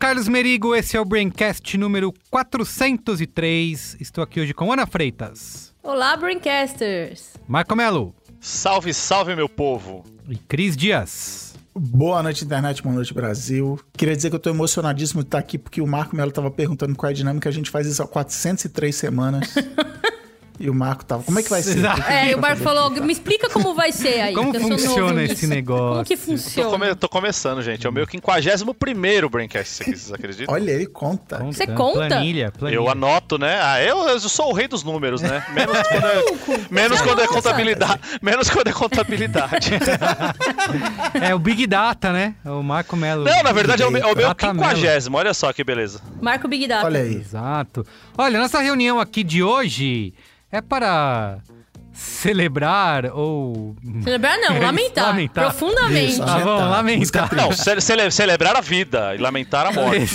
Carlos Merigo, esse é o Braincast número 403. Estou aqui hoje com Ana Freitas, Olá, Braincasters! Marco Melo Salve, salve, meu povo! e Cris Dias. Boa noite, internet, boa noite, Brasil. Queria dizer que eu tô emocionadíssimo de estar aqui, porque o Marco Melo tava perguntando qual é a dinâmica, a gente faz isso há 403 semanas. e o Marco tava, como é que vai ser? É, e o Marco falou, me explica como vai ser aí. Como funciona esse nisso. negócio? Como que Tô, funciona? come- tô começando, gente. É o meu 51 Braincast, vocês acreditam? Olha, ele conta. Você conta? Planilha, planilha. Eu anoto, né? Ah, eu, eu sou o rei dos números, né? Menos quando é, menos quando é contabilidade. Menos quando é contabilidade. É o Big Data, né? É o Marco Melo. Não, na verdade é o, meu- é o meu Data Melo. 50. Olha só que beleza. Marco Big Data. Olha aí. Exato. Olha, nossa reunião aqui de hoje é para celebrar ou... Celebrar não, lamentar. Lamentar. Profundamente. Isso, Ah, vamos Tá. lamentar. Não, ce- cele- celebrar a vida e lamentar a morte.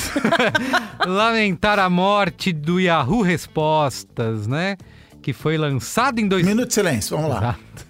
Lamentar a morte do Yahoo Respostas, né? Que foi lançado em dois... Minuto de silêncio, vamos lá. Exato.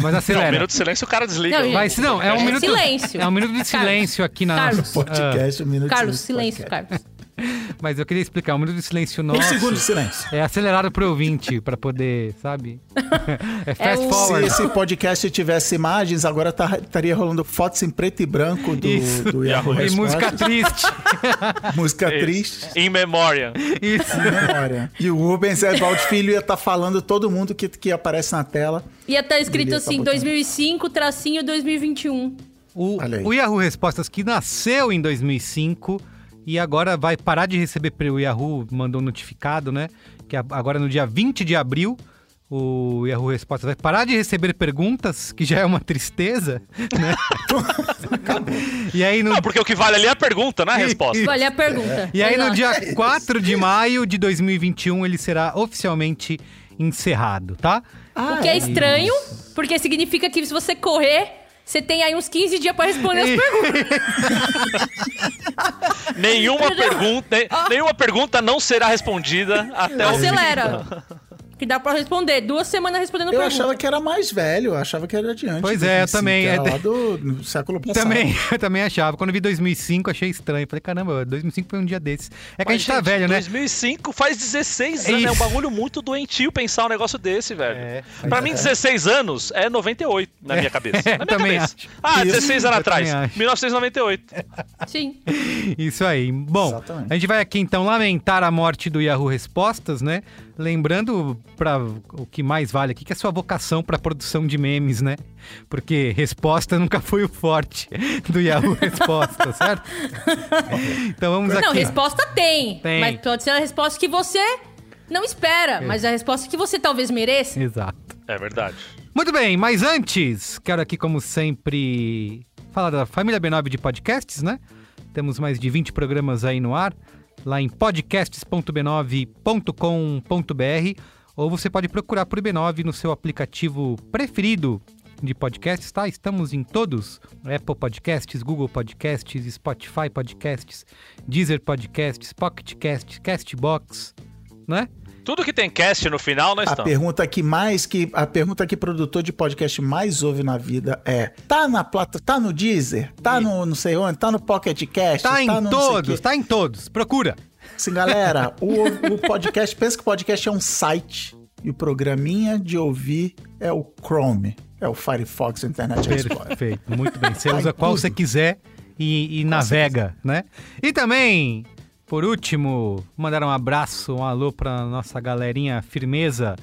Mas Não, acelera. um minuto de silêncio o cara desliga. Não, Mas não, é um É minuto. silêncio. É um minuto de Carlos. silêncio aqui na Carlos. nossa. Podcast, um minuto Carlos, de silêncio, podcast. Carlos. Mas eu queria explicar, um minuto de silêncio Um nosso. segundo de silêncio. É acelerado pro ouvinte pra poder, sabe? É fast o- Se forward. esse podcast tivesse imagens, agora tá- estaria rolando fotos em preto e branco do, Isso. do Yahoo E Respostas. música triste. Música Isso. triste. In memória. Isso. Memória. E o Rubens Evaldo Filho ia estar falando todo mundo que, que aparece na tela. Ia estar escrito Beleza, tá assim, botando. 2005, tracinho 2021. O, o Yahoo Respostas que nasceu em 2005 e agora vai parar de receber. O Yahoo mandou um notificado, né? Que agora no dia 20 de abril. O Yahoo Respostas vai parar de receber perguntas, que já é uma tristeza, né? e aí no Não, porque o que vale ali é a pergunta, não é a resposta. Olha a pergunta. E aí, no dia 4 de maio de 2021, ele será oficialmente encerrado, tá? O que é estranho, porque significa que se você correr, você tem aí uns 15 dias pra responder as perguntas. Nenhuma pergunta, ne- nenhuma pergunta não será respondida até o fim. Acelera. Que dá pra responder. Duas semanas respondendo Eu pergunta. achava que era mais velho, eu achava que era adiante. Pois é, eu 2005, também. Era É- lá do no século passado. Também, eu também achava. Quando eu vi 2005, achei estranho. Falei, caramba, 2005 foi um dia desses. É que a Mas, gente tá velho, né? 2005 faz 16 anos, é um bagulho muito doentio pensar um negócio desse, velho. É, pra mim, 16 anos é 98 na minha cabeça. É, na minha também cabeça. acho. Ah, Isso, 16 anos eu atrás, também acho. 1998. Sim. Isso aí. Bom, Exatamente. a gente vai aqui então lamentar a morte do Yahoo Respostas, né? Lembrando para o que mais vale aqui, que é a sua vocação para produção de memes, né? Porque resposta nunca foi o forte do Yahoo Respostas, certo? Então vamos Não, aqui. resposta tem, Tem. Mas pode ser a resposta que você não espera. Mas a resposta que você talvez mereça. Exato. É verdade. Muito bem, mas antes, quero aqui, como sempre, falar da família B9 de podcasts, né? Temos mais de 20 programas aí no ar, lá em podcasts.b9.com.br, ou você pode procurar por B9 no seu aplicativo preferido de podcasts, tá? Estamos em todos: Apple Podcasts, Google Podcasts, Spotify Podcasts, Deezer Podcasts, Pocket Casts, Castbox, né? Tudo que tem cast no final, nós A estamos. pergunta que mais que a pergunta que produtor de podcast mais ouve na vida é: tá na plata, tá no Deezer, tá no não sei onde, tá no Pocket Cast, Tá em no todos, tá em todos. Procura. Assim, galera, o, o podcast, pensa que o podcast é um site e o programinha de ouvir é o Chrome, é o Firefox Internet Explorer. Perfeito, muito bem. Você Tá em usa qual tudo. você quiser e, e navega, né? E também, por último, mandar um abraço, um alô pra nossa galerinha firmeza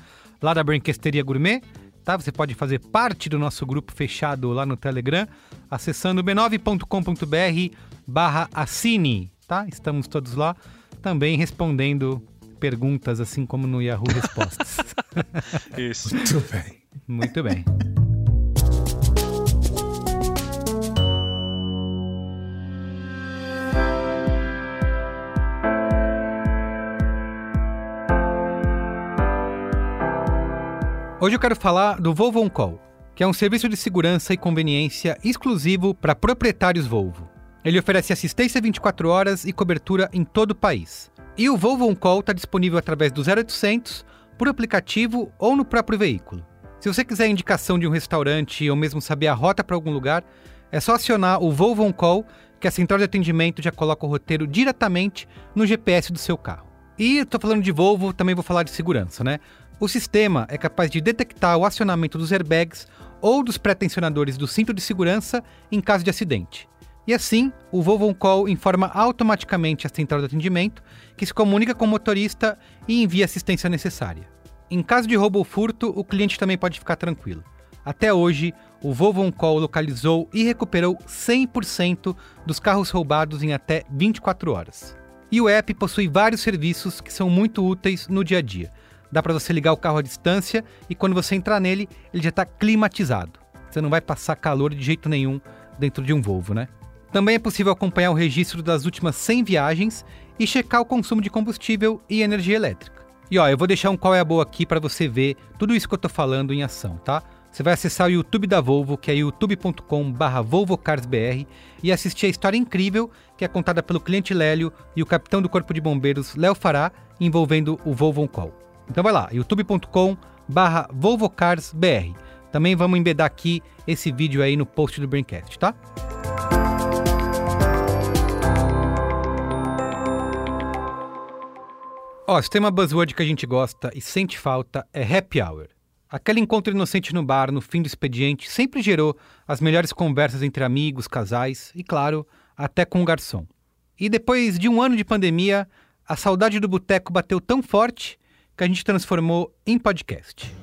lá da Brinquesteria Gourmet, tá? Você pode fazer parte do nosso grupo fechado lá no Telegram, acessando b9.com.br barra assine, tá? Estamos todos lá, também respondendo perguntas, assim como no Yahoo Respostas. Isso. Muito bem. Muito bem. Hoje eu quero falar do Volvo On Call, que é um serviço de segurança e conveniência exclusivo para proprietários Volvo. Ele oferece assistência 24 horas e cobertura em todo o país. E o Volvo On Call está disponível através do 0800, por aplicativo ou no próprio veículo. Se você quiser indicação de um restaurante ou mesmo saber a rota para algum lugar, é só acionar o Volvo On Call, que a central de atendimento já coloca o roteiro diretamente no GPS do seu carro. E estou falando de Volvo, também vou falar de segurança, né? O sistema é capaz de detectar o acionamento dos airbags ou dos pré-tensionadores do cinto de segurança em caso de acidente. E assim, o Volvo Call informa automaticamente a central de atendimento, que se comunica com o motorista e envia assistência necessária. Em caso de roubo ou furto, o cliente também pode ficar tranquilo. Até hoje, o Volvo Call localizou e recuperou 100% dos carros roubados em até 24 horas. E o app possui vários serviços que são muito úteis no dia a dia. Dá para você ligar o carro à distância e quando você entrar nele, ele já está climatizado. Você não vai passar calor de jeito nenhum dentro de um Volvo, né? Também é possível acompanhar o registro das últimas 100 viagens e checar o consumo de combustível e energia elétrica. E ó, eu vou deixar um qual é a boa aqui para você ver tudo isso que eu tô falando em ação, tá? Você vai acessar o YouTube da Volvo, que é youtube.com/volvocarsbr e assistir a história incrível que é contada pelo cliente Lélio e o capitão do Corpo de Bombeiros Léo Fará, envolvendo o Volvo On Call. Então vai lá, youtube.com/volvocarsbr. Também vamos embedar aqui esse vídeo aí no post do Braincast, tá? Ó, se tem uma buzzword que a gente gosta e sente falta é happy hour. Aquele encontro inocente no bar, no fim do expediente, sempre gerou as melhores conversas entre amigos, casais e, claro, até com o garçom. E depois de um ano de pandemia, a saudade do boteco bateu tão forte que a gente transformou em podcast.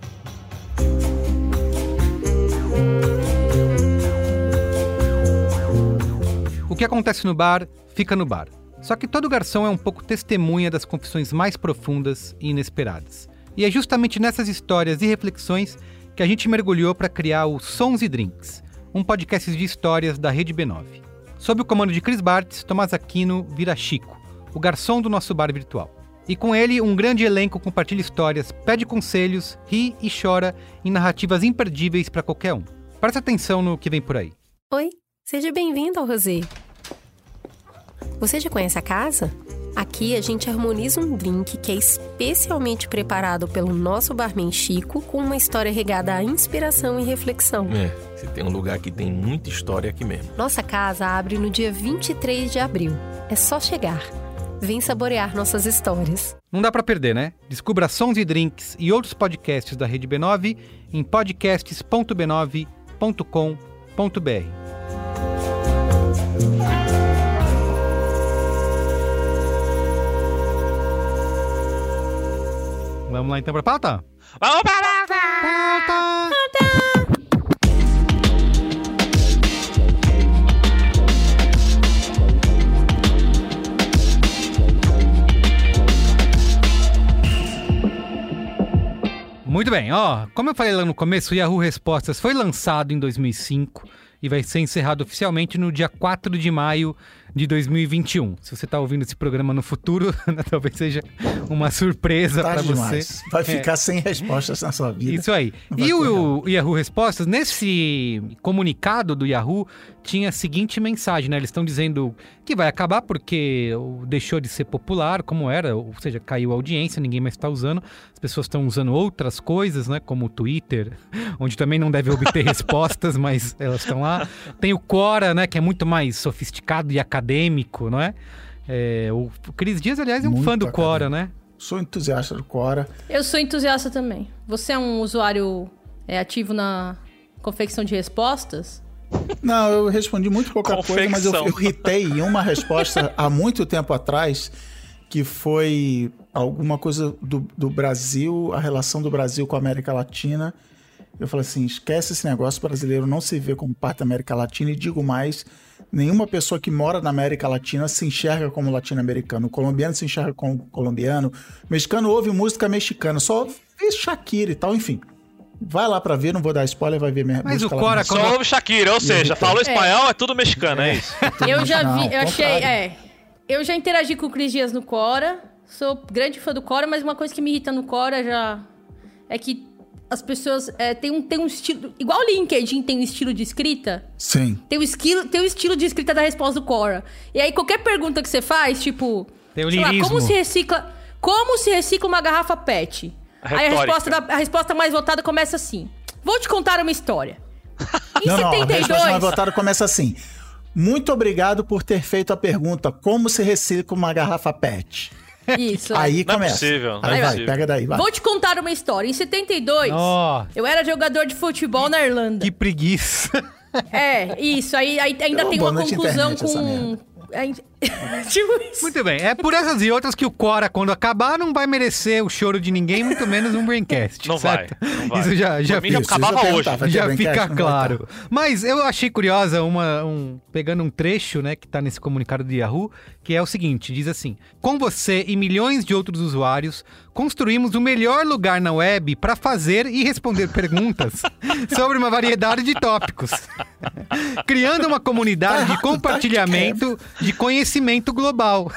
O que acontece no bar, fica no bar. Só que todo garçom é um pouco testemunha das confissões mais profundas e inesperadas. E é justamente nessas histórias e reflexões que a gente mergulhou para criar o Sons e Drinks, um podcast de histórias da Rede B9. Sob o comando de Cris Bartz, Tomás Aquino vira Chico, o garçom do nosso bar virtual. E com ele, um grande elenco compartilha histórias, pede conselhos, ri e chora em narrativas imperdíveis para qualquer um. Preste atenção no que vem por aí. Oi, seja bem-vindo ao Rosé. Você já conhece a casa? Aqui a gente harmoniza um drink que é especialmente preparado pelo nosso barman Chico com uma história regada à inspiração e reflexão. É, se tem um lugar que tem muita história aqui mesmo. Nossa casa abre no dia 23 de abril. É só chegar. Vem saborear nossas histórias. Não dá para perder, né? Descubra Sons e Drinks e outros podcasts da Rede B9 em podcasts.b9.com.br. Vamos lá então pra pauta? Vamos para Pauta! Muito bem, ó, como eu falei lá no começo, o Yahoo Respostas foi lançado em 2005 e vai ser encerrado oficialmente no dia 4 de maio de 2021. Se você está ouvindo esse programa no futuro, né, talvez seja uma surpresa para Tarde você. demais. Vai ficar sem respostas na sua vida. Isso aí. E o, o Yahoo Respostas, nesse comunicado do Yahoo, tinha a seguinte mensagem, né? Eles estão dizendo que vai acabar porque deixou de ser popular, como era, ou seja, caiu a audiência, ninguém mais está usando. As pessoas estão usando outras coisas, né? Como o Twitter, onde também não deve obter respostas, mas elas estão lá. Tem o Quora, né? Que é muito mais sofisticado e acadêmico, não é? É, o Cris Dias, aliás, é um Muito fã do Quora, acadêmico. né? Sou entusiasta do Cora. Eu sou entusiasta também. Você é um usuário é, ativo na confecção de respostas? Não, eu respondi muito pouca coisa, mas eu, Confecção. eu ritei em uma resposta há muito tempo atrás, que foi alguma coisa do, do Brasil, a relação do Brasil com a América Latina. Eu falei assim: esquece esse negócio, o brasileiro não se vê como parte da América Latina e digo mais. Nenhuma pessoa que mora na América Latina se enxerga como latino-americano. O colombiano se enxerga como colombiano. O mexicano ouve música mexicana. Só vê Shakira e tal, enfim. Vai lá pra ver, não vou dar spoiler, vai ver minha Mas música o Cora, quando- Só ouve Shakira, ou seja, falou espanhol, é tudo mexicano, é isso. Eu já vi, eu achei, é. Eu já interagi com o Cris Dias no Cora. Sou grande fã do Cora, mas uma coisa que me irrita no Cora já é que as pessoas é, tem um tem um estilo igual o LinkedIn tem um estilo de escrita. Sim. Tem o, esquilo, tem o estilo de escrita da resposta do Cora. E aí, qualquer pergunta que você faz, tipo. Tem o sei lá, lirismo. como se recicla. Como se recicla uma garrafa PET? Aí a resposta, da- a resposta mais votada começa assim: Vou te contar uma história. Em Não, não, a resposta 72. mais votada começa assim. Muito obrigado por ter feito a pergunta como se recicla uma garrafa PET. Isso. é. Aí Não é começa. possível, não é Aí vai, possível. pega daí, vai. Vou te contar uma história. Em 72, Ó. eu era jogador de futebol na Irlanda. Que preguiça. É, isso. Aí, aí ainda tem uma conclusão com. Aí- tipo isso. Muito bem. É por essas e outras que o Cora, quando acabar, não vai merecer o choro de ninguém, muito menos um Braincast. Não vai, não vai. Isso já, já já Isso, acabava isso ia hoje. já fica claro. Mas eu achei curiosa uma, um, pegando um trecho, né, que tá nesse comunicado do Yahoo, que é o seguinte, diz assim: "Com você e milhões de outros usuários, construímos o melhor lugar na web para fazer e responder perguntas sobre uma variedade de tópicos, criando uma comunidade de errado, tá? compartilhamento de conhecimento global."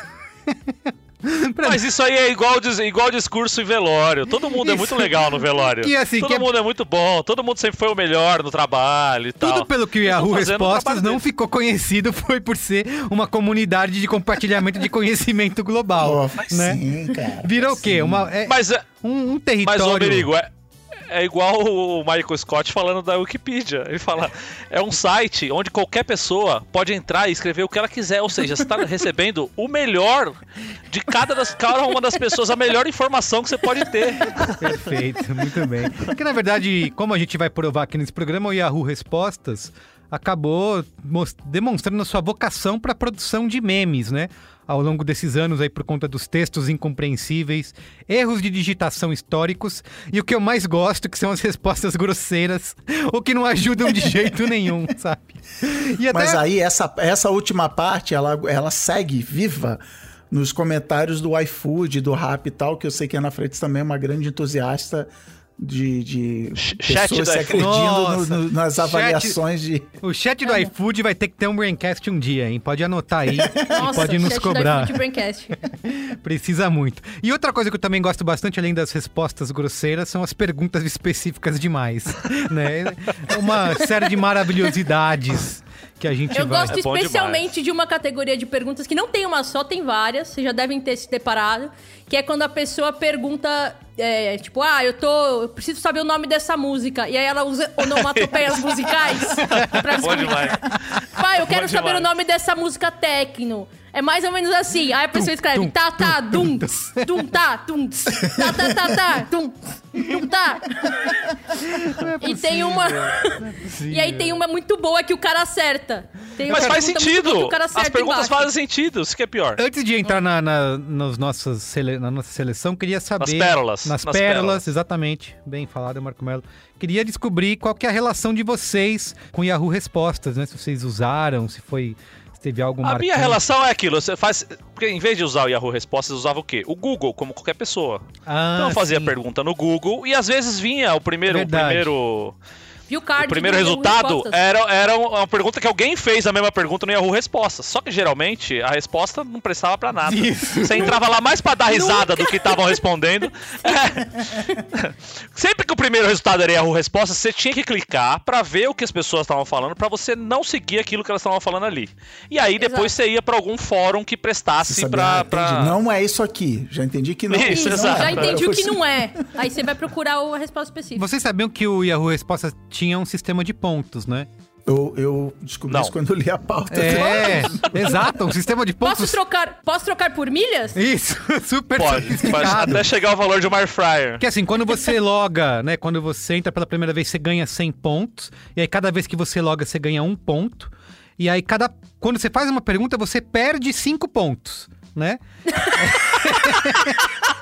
Mas isso aí é igual, igual discurso em velório. Todo mundo é muito Isso. legal no velório. Que assim, todo que é- mundo é muito bom, todo mundo sempre foi o melhor no trabalho e tal. Tudo pelo que o Yahoo Respostas não ficou conhecido foi por ser uma comunidade de compartilhamento de conhecimento global, Pô, né? Sim, cara. Vira o quê? Uma, é Mas, é- um, um mas território... ô, Merigo, é, é igual o Michael Scott falando da Wikipedia. Ele fala, é um site onde qualquer pessoa pode entrar e escrever o que ela quiser. Ou seja, você está recebendo o melhor de cada, das, cada uma das pessoas, a melhor informação que você pode ter. Perfeito, muito bem. Porque, na verdade, como a gente vai provar aqui nesse programa, o Yahoo Respostas acabou demonstrando a sua vocação para a produção de memes, né? Ao longo desses anos aí por conta dos textos incompreensíveis, erros de digitação históricos e o que eu mais gosto que são as respostas grosseiras, o que não ajudam de jeito nenhum, sabe? Até Mas aí, essa, essa última parte, ela, ela segue viva nos comentários do iFood, do Rap e tal, que eu sei que a Ana Freitas também é uma grande entusiasta de, de Ch- chat pessoas do se iFood. acredindo no- nas chat- avaliações de... o chat do iFood vai ter que ter um Braincast um dia, hein? Pode anotar aí e Nossa, pode nos chat cobrar. iFood Braincast. Precisa muito. E outra coisa que eu também gosto bastante, além das respostas grosseiras, são as perguntas específicas demais. né? É Uma série de maravilhosidades que a gente Eu vai. gosto É especialmente de uma categoria de perguntas que não tem uma só, tem várias. Vocês já devem ter se deparado. Que é quando a pessoa pergunta, é, tipo, ah, eu tô. Eu preciso saber o nome dessa música. E aí ela usa onomatopeias musicais pra demais. Pai, eu quero Bom saber demais. o nome dessa música techno. É mais ou menos assim. Aí a pessoa escreve tá, tá, tum, dum, tum, tá, tum, tss, tá, tá, tá, tá, tum, tum, tá. E tem uma. E aí tem uma muito boa que o cara acerta. Tem uma Mas faz sentido. As perguntas embaixo. fazem sentido, isso que é pior. Antes de entrar na, na, nos nossas sele- na nossa seleção, queria saber. Nas pérolas, Nas, nas pérolas, pérolas. exatamente. Bem falado, Marco Melo. Queria descobrir qual que é a relação de vocês com Yahoo Respostas, né? Se vocês usaram, se foi. Teve algo A marcante. minha relação é aquilo, você faz. Porque em vez de usar o Yahoo Respostas, usava o quê? O Google, como qualquer pessoa. Ah, Então eu fazia sim. pergunta no Google e às vezes vinha o primeiro. O Verdade. primeiro, Viu o card o primeiro resultado era, era uma pergunta que alguém fez a mesma pergunta no Yahoo Respostas. Só que geralmente a resposta não prestava pra nada. Isso. Você entrava lá mais pra dar risada do que estavam respondendo. É. Sempre que o primeiro resultado era Yahoo Respostas, você tinha que clicar pra ver o que as pessoas estavam falando, pra você não seguir aquilo que elas estavam falando ali. E aí depois você ia pra algum fórum que prestasse sabe, pra. Não é isso aqui. Já entendi que não. Isso, não exato. é. Já entendi o que Eu- não é. Aí você vai procurar a resposta específica. Vocês sabiam que o Yahoo Respostas tinha um sistema de pontos, né? Eu, eu descobri Não. isso quando eu li a pauta. É, exato, um sistema de pontos. Posso trocar, posso trocar por milhas? Isso, super Pode, pode até chegar ao valor de uma air fryer. Que assim, quando você loga, né? Quando você entra pela primeira vez, você ganha 100 pontos. E aí, cada vez que você loga, você ganha um ponto. E aí, cada. Quando você faz uma pergunta, você perde 5 pontos, né?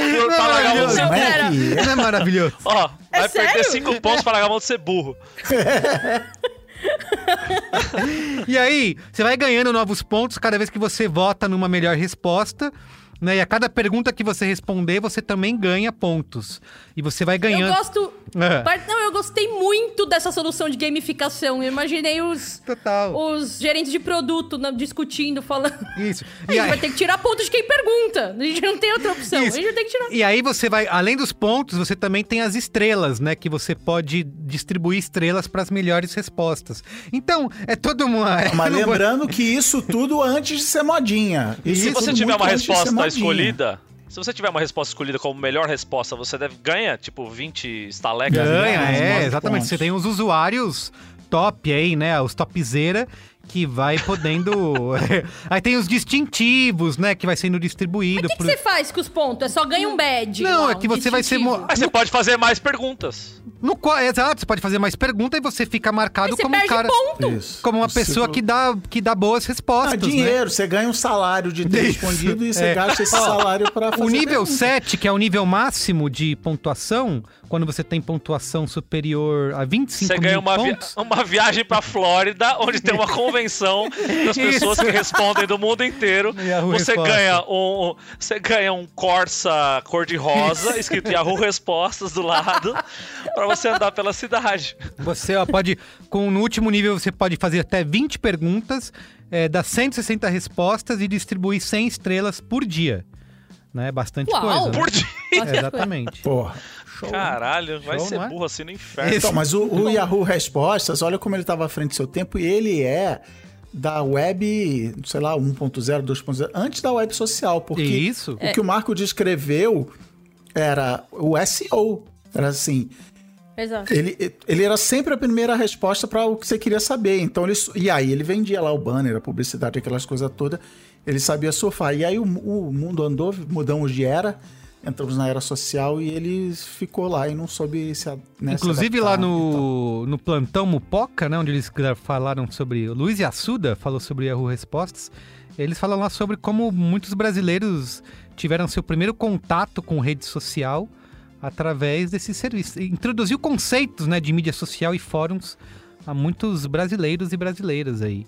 Não é a mão de maravilhoso? ser Não, burro. Não é maravilhoso? Ó, vai perder sério? 5 pontos pra largar a mão de ser burro. E aí, você vai ganhando novos pontos cada vez que você vota numa melhor resposta. Né? E a cada pergunta que você responder, você também ganha pontos. E você vai ganhando. Eu gosto. É. Não, eu gostei muito dessa solução de gamificação. Eu imaginei os, Total. os gerentes de produto né, discutindo, falando. Isso. A E gente aí- vai ter que tirar ponto de quem pergunta. A gente não tem outra opção. Isso. A gente vai ter que tirar. E aí você vai, além dos pontos, você também tem as estrelas, né? Que você pode distribuir estrelas para as melhores respostas. Então, é toda uma. Mas não vou- lembrando que isso tudo antes de ser modinha. E se você tiver uma resposta. Escolhida, se você tiver uma resposta escolhida como melhor resposta, você deve ganha tipo 20 estalecas. Ganha, mais é, exatamente. pontos. Você tem os usuários top aí, né? Os topzera que vai podendo. aí tem os distintivos, né? Que vai sendo distribuído. O que, que você faz com os pontos? É só ganha um badge. Não, lá, é que um você vai ser mo- Mas você pode fazer mais perguntas. No qual, exato, você pode fazer mais perguntas e você fica marcado você como um cara. ponto. Isso. Como uma Você pessoa falou- que dá, que dá boas Ah, respostas. né? dinheiro, você ganha um salário de ter Isso. respondido e você É. gasta esse salário pra fazer O nível pergunta. 7, que é o nível máximo de pontuação, quando você tem pontuação superior a 25 Você ganha mil uma, vi- pontos. uma viagem pra Flórida, onde tem uma convenção das pessoas Isso. que respondem do mundo inteiro. Yahoo Você Resposta. ganha um, você ganha um Corsa cor-de-rosa, escrito Yahoo Respostas do lado, pra você andar pela cidade. Você ó, pode, com no último nível, você pode fazer até 20 perguntas, é, dar 160 respostas e distribuir 100 estrelas por dia. Né? Bastante Uau! coisa. né? Por dia. É, exatamente. Porra. Show. Caralho, vai Show, ser é? burro assim no inferno. Então, mas o, o Yahoo Respostas, olha como ele estava à frente do seu tempo e ele é da web, sei lá, 1.0, 2.0, antes da web social, porque Isso. o que o Marco descreveu era o SEO. Era assim, Exato. ele, ele era sempre a primeira resposta para o que você queria saber. Então ele, e aí ele vendia lá o banner, a publicidade, aquelas coisas todas. Ele sabia surfar. E aí o, o mundo andou, mudamos de era, entramos na era social e ele ficou lá e não soube se, a- né, se Inclusive lá adaptar e tal. no, no plantão Mupoca, né, onde eles falaram sobre. Luiz Assuda falou sobre Yahoo Respostas. Eles falam lá sobre como muitos brasileiros tiveram seu primeiro contato com rede social através desse serviço. Introduziu conceitos né, de mídia social e fóruns a muitos brasileiros e brasileiras aí.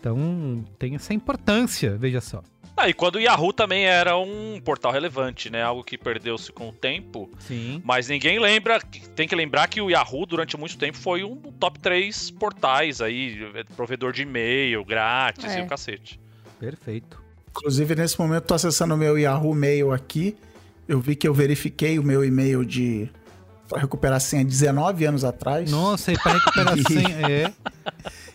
Então tem essa importância, veja só. Ah, e quando o Yahoo também era um portal relevante, né? Algo que perdeu-se com o tempo. Sim. Mas ninguém lembra, tem que lembrar que o Yahoo durante muito tempo foi um top 3 portais aí, provedor de e-mail grátis É. e o cacete. Perfeito. Inclusive, nesse momento, tô acessando o meu Yahoo Mail aqui. Eu vi que eu verifiquei o meu e-mail de. Pra recuperar a senha 19 anos atrás. Nossa, e para recuperar a senha. É.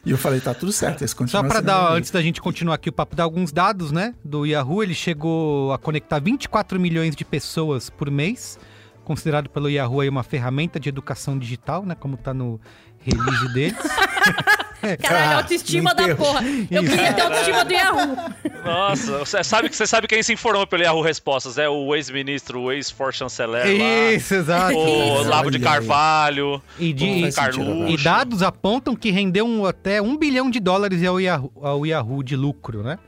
E eu falei, tá tudo certo, esse continua Só para sendo dar, antes da gente continuar aqui o papo, dar alguns dados, né? Do Yahoo, ele chegou a conectar 24 milhões de pessoas por mês, considerado pelo Yahoo aí uma ferramenta de educação digital, né? Como tá no release deles. Caralho, Ah, autoestima da porra. Eu queria ter autoestima do Yahoo. Nossa, você sabe, você sabe quem se informou pelo Yahoo Respostas? É o ex-ministro, o ex-for-chanceler lá. Isso, exato. O. Lavo de. Carvalho, E, de, Carluxo. e dados apontam que rendeu um- até um bilhão de dólares ao Yahoo, ao Yahoo de lucro, né?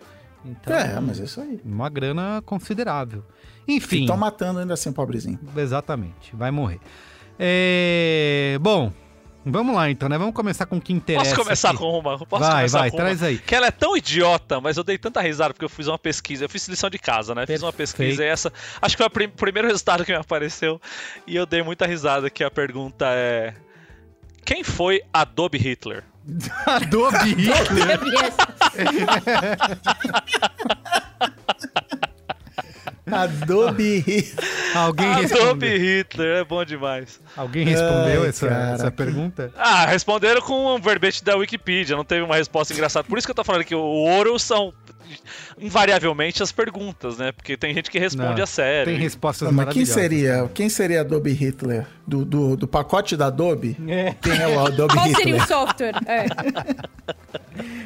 Então, É, mas é isso aí. uma grana considerável. Enfim. Estão matando ainda assim, pobrezinho. Exatamente, vai morrer. É, Bom, vamos lá então, né? Vamos começar com o que interessa. Posso começar aqui. com uma? Posso Vai, começar vai, com traz uma? aí. Que ela é tão idiota, mas eu dei tanta risada porque eu fiz uma pesquisa. Eu fiz lição de casa, né? Fiz uma Perfeito. pesquisa e essa. Acho que foi o prim- primeiro resultado que me apareceu. E eu dei muita risada. Que a pergunta é: Quem foi Adobe Hitler? Adobe Hitler. Adobe. Alguém Adobe respondeu, Hitler, é bom demais. Alguém respondeu Ai, essa, essa pergunta? Ah, responderam com um verbete da Wikipedia, não teve uma resposta engraçada. Por isso que eu tô falando que o ouro são invariavelmente as perguntas, né? Porque tem gente que responde Não, a sério. Tem respostas Mas quem seria, quem seria Adobe Hitler? Do, do, do pacote da Adobe? É. Quem é o Adobe Qual Hitler? seria o software? É.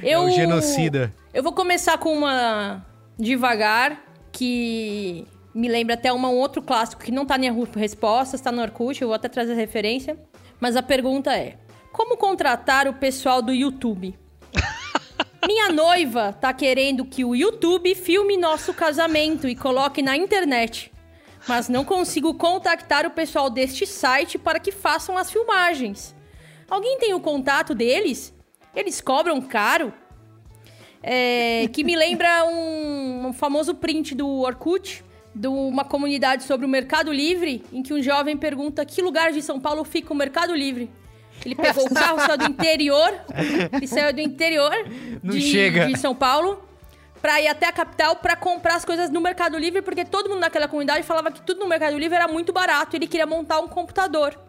É Eu, o genocida. Eu vou começar com uma devagar, que me lembra até uma, um outro clássico que não tá em Respostas, tá no Orkut, eu vou até trazer referência. Mas a pergunta é: Como contratar o pessoal do YouTube? Minha noiva tá querendo que o YouTube filme nosso casamento e coloque na internet. mas não consigo contactar o pessoal deste site para que façam as filmagens. Alguém tem o contato deles? Eles cobram caro? É, que me lembra um, um famoso print do Orkut, de uma comunidade sobre o Mercado Livre, em que um jovem pergunta que lugar de São Paulo fica o Mercado Livre. Ele pegou o carro, saiu do interior, ele saiu do interior Não de, chega. de São Paulo pra ir até a capital pra comprar as coisas no Mercado Livre, porque todo mundo naquela comunidade falava que tudo no Mercado Livre era muito barato e ele queria montar um computador.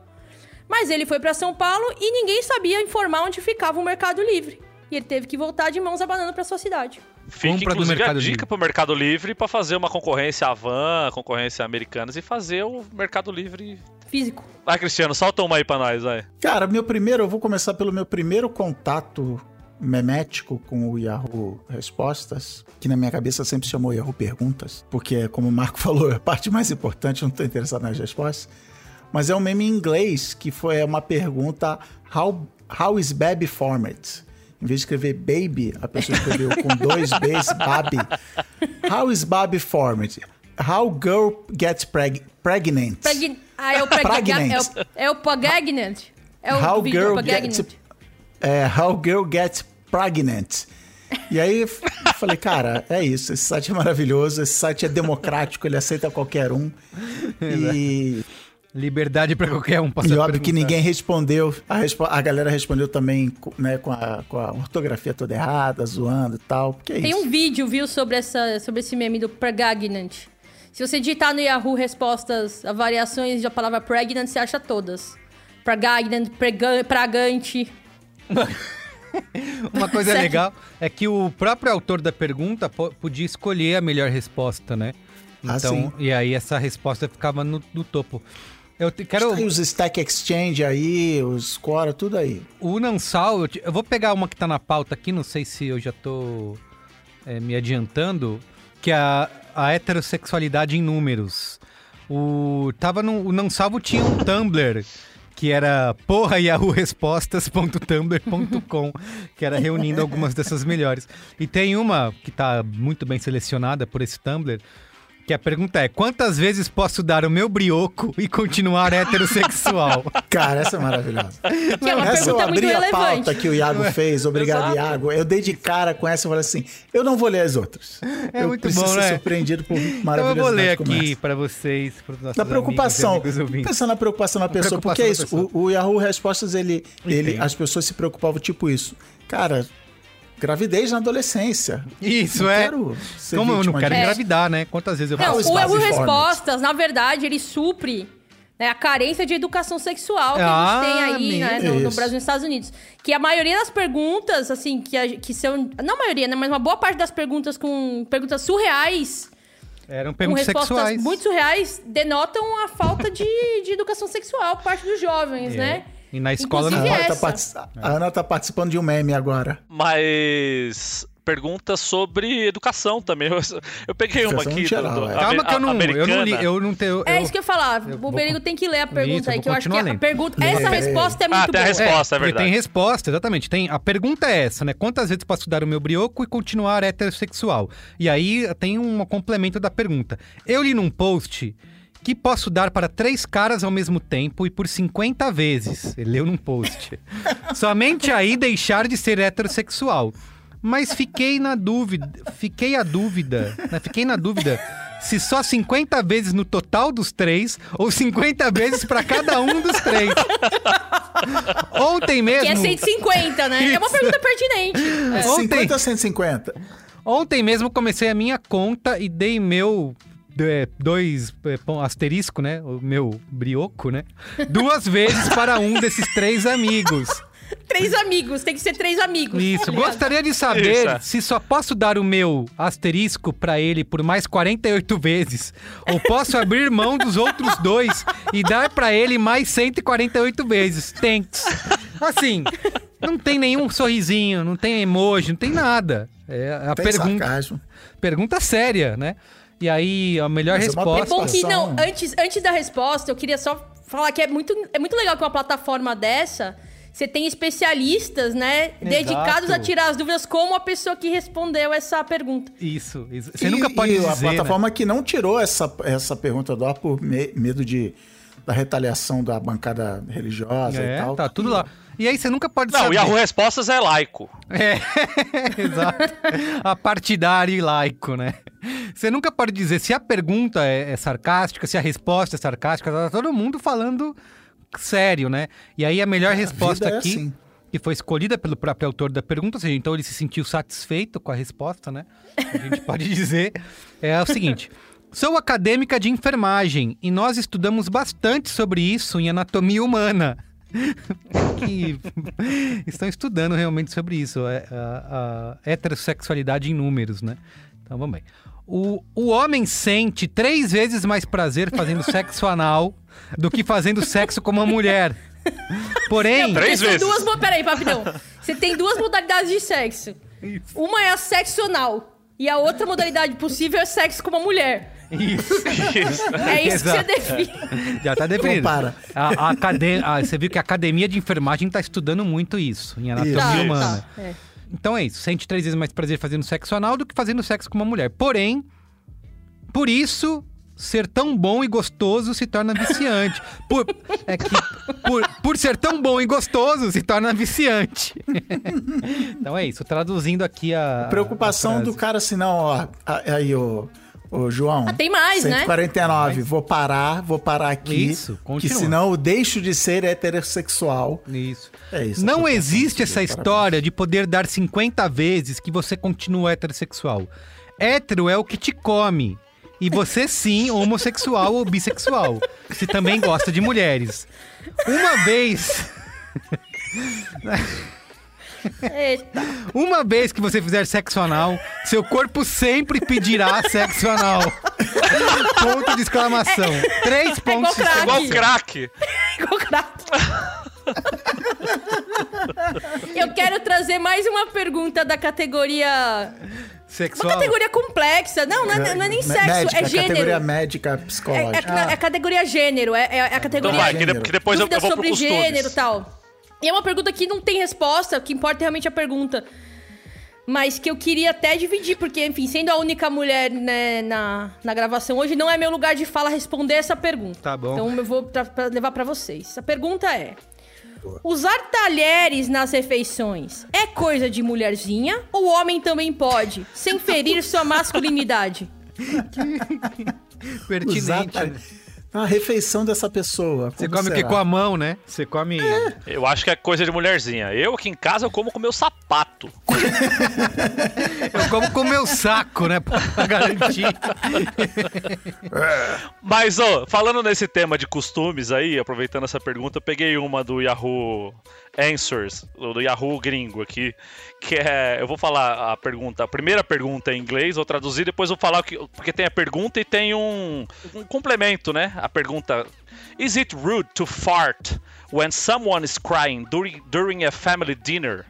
Mas ele foi pra São Paulo e ninguém sabia informar onde ficava o Mercado Livre. E ele teve que voltar de mãos abanando pra sua cidade. Fica, Compra do inclusive, Mercado a dica Livre. pro Mercado Livre pra fazer uma concorrência à Van, concorrência Americanas e fazer o Mercado Livre. Físico. Vai, Cristiano, solta uma aí pra nós, vai. Cara, meu primeiro, eu vou começar pelo meu primeiro contato memético com o Yahoo Respostas, que na minha cabeça sempre se chamou Yahoo Perguntas, porque, como o Marco falou, é a parte mais importante, eu não tô interessado nas respostas. Mas é um meme em inglês, que foi uma pergunta: How, how is baby formed? Em vez de escrever baby, a pessoa escreveu com dois B's, baby. How is baby formed? How girl gets preg pregnant? Preg... Ah, é o, preg... Pregnant. é o, é o Pagagnant. É o How vídeo, girl gets é, How Girl Gets Pregnant. E aí eu falei, cara, é isso. Esse site é maravilhoso, esse site é democrático, ele aceita qualquer um. E, Liberdade pra qualquer um e passar óbvio que ninguém respondeu. A, respo- a galera respondeu também né, com, a, com a ortografia toda errada, zoando e tal. Porque é Tem isso. um vídeo, viu, sobre, essa, sobre esse meme do pregnant. Se você digitar no Yahoo respostas, as variações da palavra pregnant, você acha todas. Pregnant, pragante. Uma coisa Sério? legal é que o próprio autor da pergunta po- podia escolher a melhor resposta, né? Ah, Então, sim. e aí essa resposta ficava no, no topo. Eu te- quero Tem os Stack Exchange aí, os Quora, tudo aí. o Nansal, eu, te- eu vou pegar uma que tá na pauta aqui, não sei se eu já tô é, me adiantando, que é a, a heterossexualidade em números. O tava no o Nansalvo tinha um Tumblr que era porra yahoorespostas.tumblr.com, que era reunindo algumas dessas melhores. E tem uma que tá muito bem selecionada por esse Tumblr, que a pergunta é: quantas vezes posso dar o meu brioco e continuar heterossexual? Cara, essa é maravilhosa. Que é uma essa eu pergunta muito abri a relevante. pauta que o Iago fez, obrigado, Exato. Iago. Eu dei de cara com essa e falei assim: eu não vou ler as outras. É eu muito preciso bom, ser né? surpreendido por Então eu vou ler aqui para vocês, para Da preocupação, amigos pensando na preocupação da pessoa, preocupação porque é isso, o, o Yahoo Respostas, ele, ele, as pessoas se preocupavam tipo isso. Cara, gravidez na adolescência. Isso Não é. quero Como eu não quero engravidar, né? Quantas vezes eu Não, How faço is o Yahoo Format? Respostas, na verdade, ele supre né, a carência de educação sexual que Ah, a gente tem aí né, no, no Isso. Brasil e nos Estados Unidos. Que a maioria das perguntas, assim, que, a- que são. Não a maioria, né? Mas uma boa parte das perguntas com perguntas surreais, Eram com perguntas respostas sexuais. muito surreais, denotam a falta de, de educação sexual por parte dos jovens, É. né? E na escola A não tá essa. partici- a Ana tá participando de um meme agora. Mas perguntas sobre educação também. Eu, eu peguei uma Educação aqui em geral, do, do, é. Calma que eu não, eu não li, eu não tenho. É eu- isso que eu falar. eu o Berigo tem que ler a Isso, pergunta eu aí, que eu acho que continuar a lendo. pergunta. Essa Lê. resposta é Ah, muito tem a boa. resposta. é porque verdade. tem resposta, exatamente. Tem, a pergunta é essa, né? Quantas vezes posso dar o meu brioco e continuar heterossexual? E aí tem um complemento da pergunta. Eu li num post que posso dar para três caras ao mesmo tempo e por 50 vezes. Ele leu num post. Somente aí deixar de ser heterossexual. Mas fiquei na dúvida, fiquei a dúvida, né? Fiquei na dúvida se só 50 vezes no total dos três ou 50 vezes para cada um dos três. Ontem mesmo. Que é 150, né? É uma Isso. pergunta pertinente. É Ontem- 50 ou 150? Ontem mesmo comecei a minha conta e dei meu é, dois é, asterisco, né? O meu brioco, né? Duas vezes para um desses três amigos. Três amigos, tem que ser três amigos. Isso. Gostaria de saber Isso, é. se só posso dar o meu asterisco para ele por mais 48 vezes ou posso abrir mão dos outros dois e dar para ele mais 148 vezes. Thanks. Assim, não tem nenhum sorrisinho, não tem emoji, não tem nada. É a Tem pergunta. sarcasmo. Pergunta séria, né? E aí, a melhor Mas é uma É resposta. bom que não. Antes, antes da resposta, eu queria só falar que é muito, é muito legal que uma plataforma dessa você tem especialistas, né, dedicados a tirar as dúvidas como a pessoa que respondeu essa pergunta. Isso, isso. Você E- nunca pode e dizer, a né? plataforma que não tirou essa, essa pergunta do ar por me- medo de, da retaliação da bancada religiosa É, e tal. tá tudo lá. E aí você nunca pode Não, saber. Yahoo Respostas é laico. É, exato. A partidário e laico, né? Você nunca pode dizer se a pergunta é, é sarcástica, se a resposta é sarcástica, tá todo mundo falando sério, né? E aí a melhor resposta vida é aqui, assim. que foi escolhida pelo próprio autor da pergunta, ou seja, então ele se sentiu satisfeito com a resposta, né? A gente pode dizer, é o seguinte. Sou acadêmica de enfermagem e nós estudamos bastante sobre isso em anatomia humana. que estão estudando realmente sobre isso, é, a, a heterossexualidade em números, né? Então vamos bem. O, o homem sente três vezes mais prazer fazendo sexo anal do que fazendo sexo com uma mulher. Porém, Porque Três vezes. Duas, peraí, papidão. Você tem duas modalidades de sexo. Uma é a sexo anal. E a outra modalidade possível é sexo com uma mulher. isso, É isso que você Exato. define. já tá definido. Compara. A, a academ- ah, você viu que a academia de enfermagem está estudando muito isso, em anatomia Isso. Tá, humana. tá, é. Então é isso. Sente três vezes mais prazer fazendo sexo anal do que fazendo sexo com uma mulher. Porém, por isso, ser tão bom e gostoso se torna viciante. Por, é que, por, por ser tão bom e gostoso se torna viciante. então é isso. Traduzindo aqui a. Preocupação a do cara assim, não, ó. Aí, ô, ô João. Ah, tem mais, né? 149, vou parar, vou parar aqui. Isso, Que continua. senão eu deixo de ser heterossexual. Isso. É isso. Não existe essa dia, história de poder dar 50 vezes que você continua heterossexual. Hétero é o que te come. E você sim, homossexual ou bissexual. Se também gosta de mulheres. Uma vez. Eita. Uma vez que você fizer sexo anal, seu corpo sempre pedirá sexo anal. Ponto de exclamação. Três pontos de craque. Igual crack. Igual craque. Eu quero trazer mais uma pergunta da categoria. Uma sexual. categoria complexa. Não, não é, não é nem sexo, médica, é gênero. categoria médica É, psicológica. é, é categoria gênero, é, é a Então categoria vai, que, de- que depois eu, eu vou pro sobre costumes. gênero e tal. E é uma pergunta que não tem resposta, o que importa é realmente a pergunta. Mas que eu queria até dividir, porque, enfim, sendo a única mulher né, na, na gravação hoje, não é meu lugar de fala responder essa pergunta. Tá bom. Então eu vou pra- pra levar pra vocês. A pergunta é: Usar talheres nas refeições é coisa de mulherzinha ou o homem também pode, sem ferir sua masculinidade? Pertinente. Usar? A refeição dessa pessoa. Você come o que será? com a mão, né? Você come. Eu acho que é coisa de mulherzinha. Eu aqui em casa eu como com meu sapato. Eu como com o meu saco, né? Pra garantir. Mas, ó, falando nesse tema de costumes aí, aproveitando essa pergunta, eu peguei uma do Yahoo Answers, do Yahoo gringo aqui, que é, eu vou falar a pergunta, a primeira pergunta em inglês, vou traduzir, depois vou falar que, porque tem a pergunta e tem um, um complemento, né? A pergunta, is it rude to fart when someone is crying during, during a family dinner?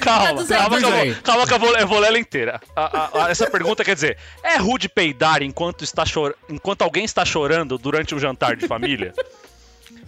Calma, aí, calma, que eu vou, calma que eu vou, eu vou ler ela inteira. A- a- a- essa pergunta quer dizer: é rude peidar enquanto, está chor... enquanto alguém está chorando durante um jantar de família?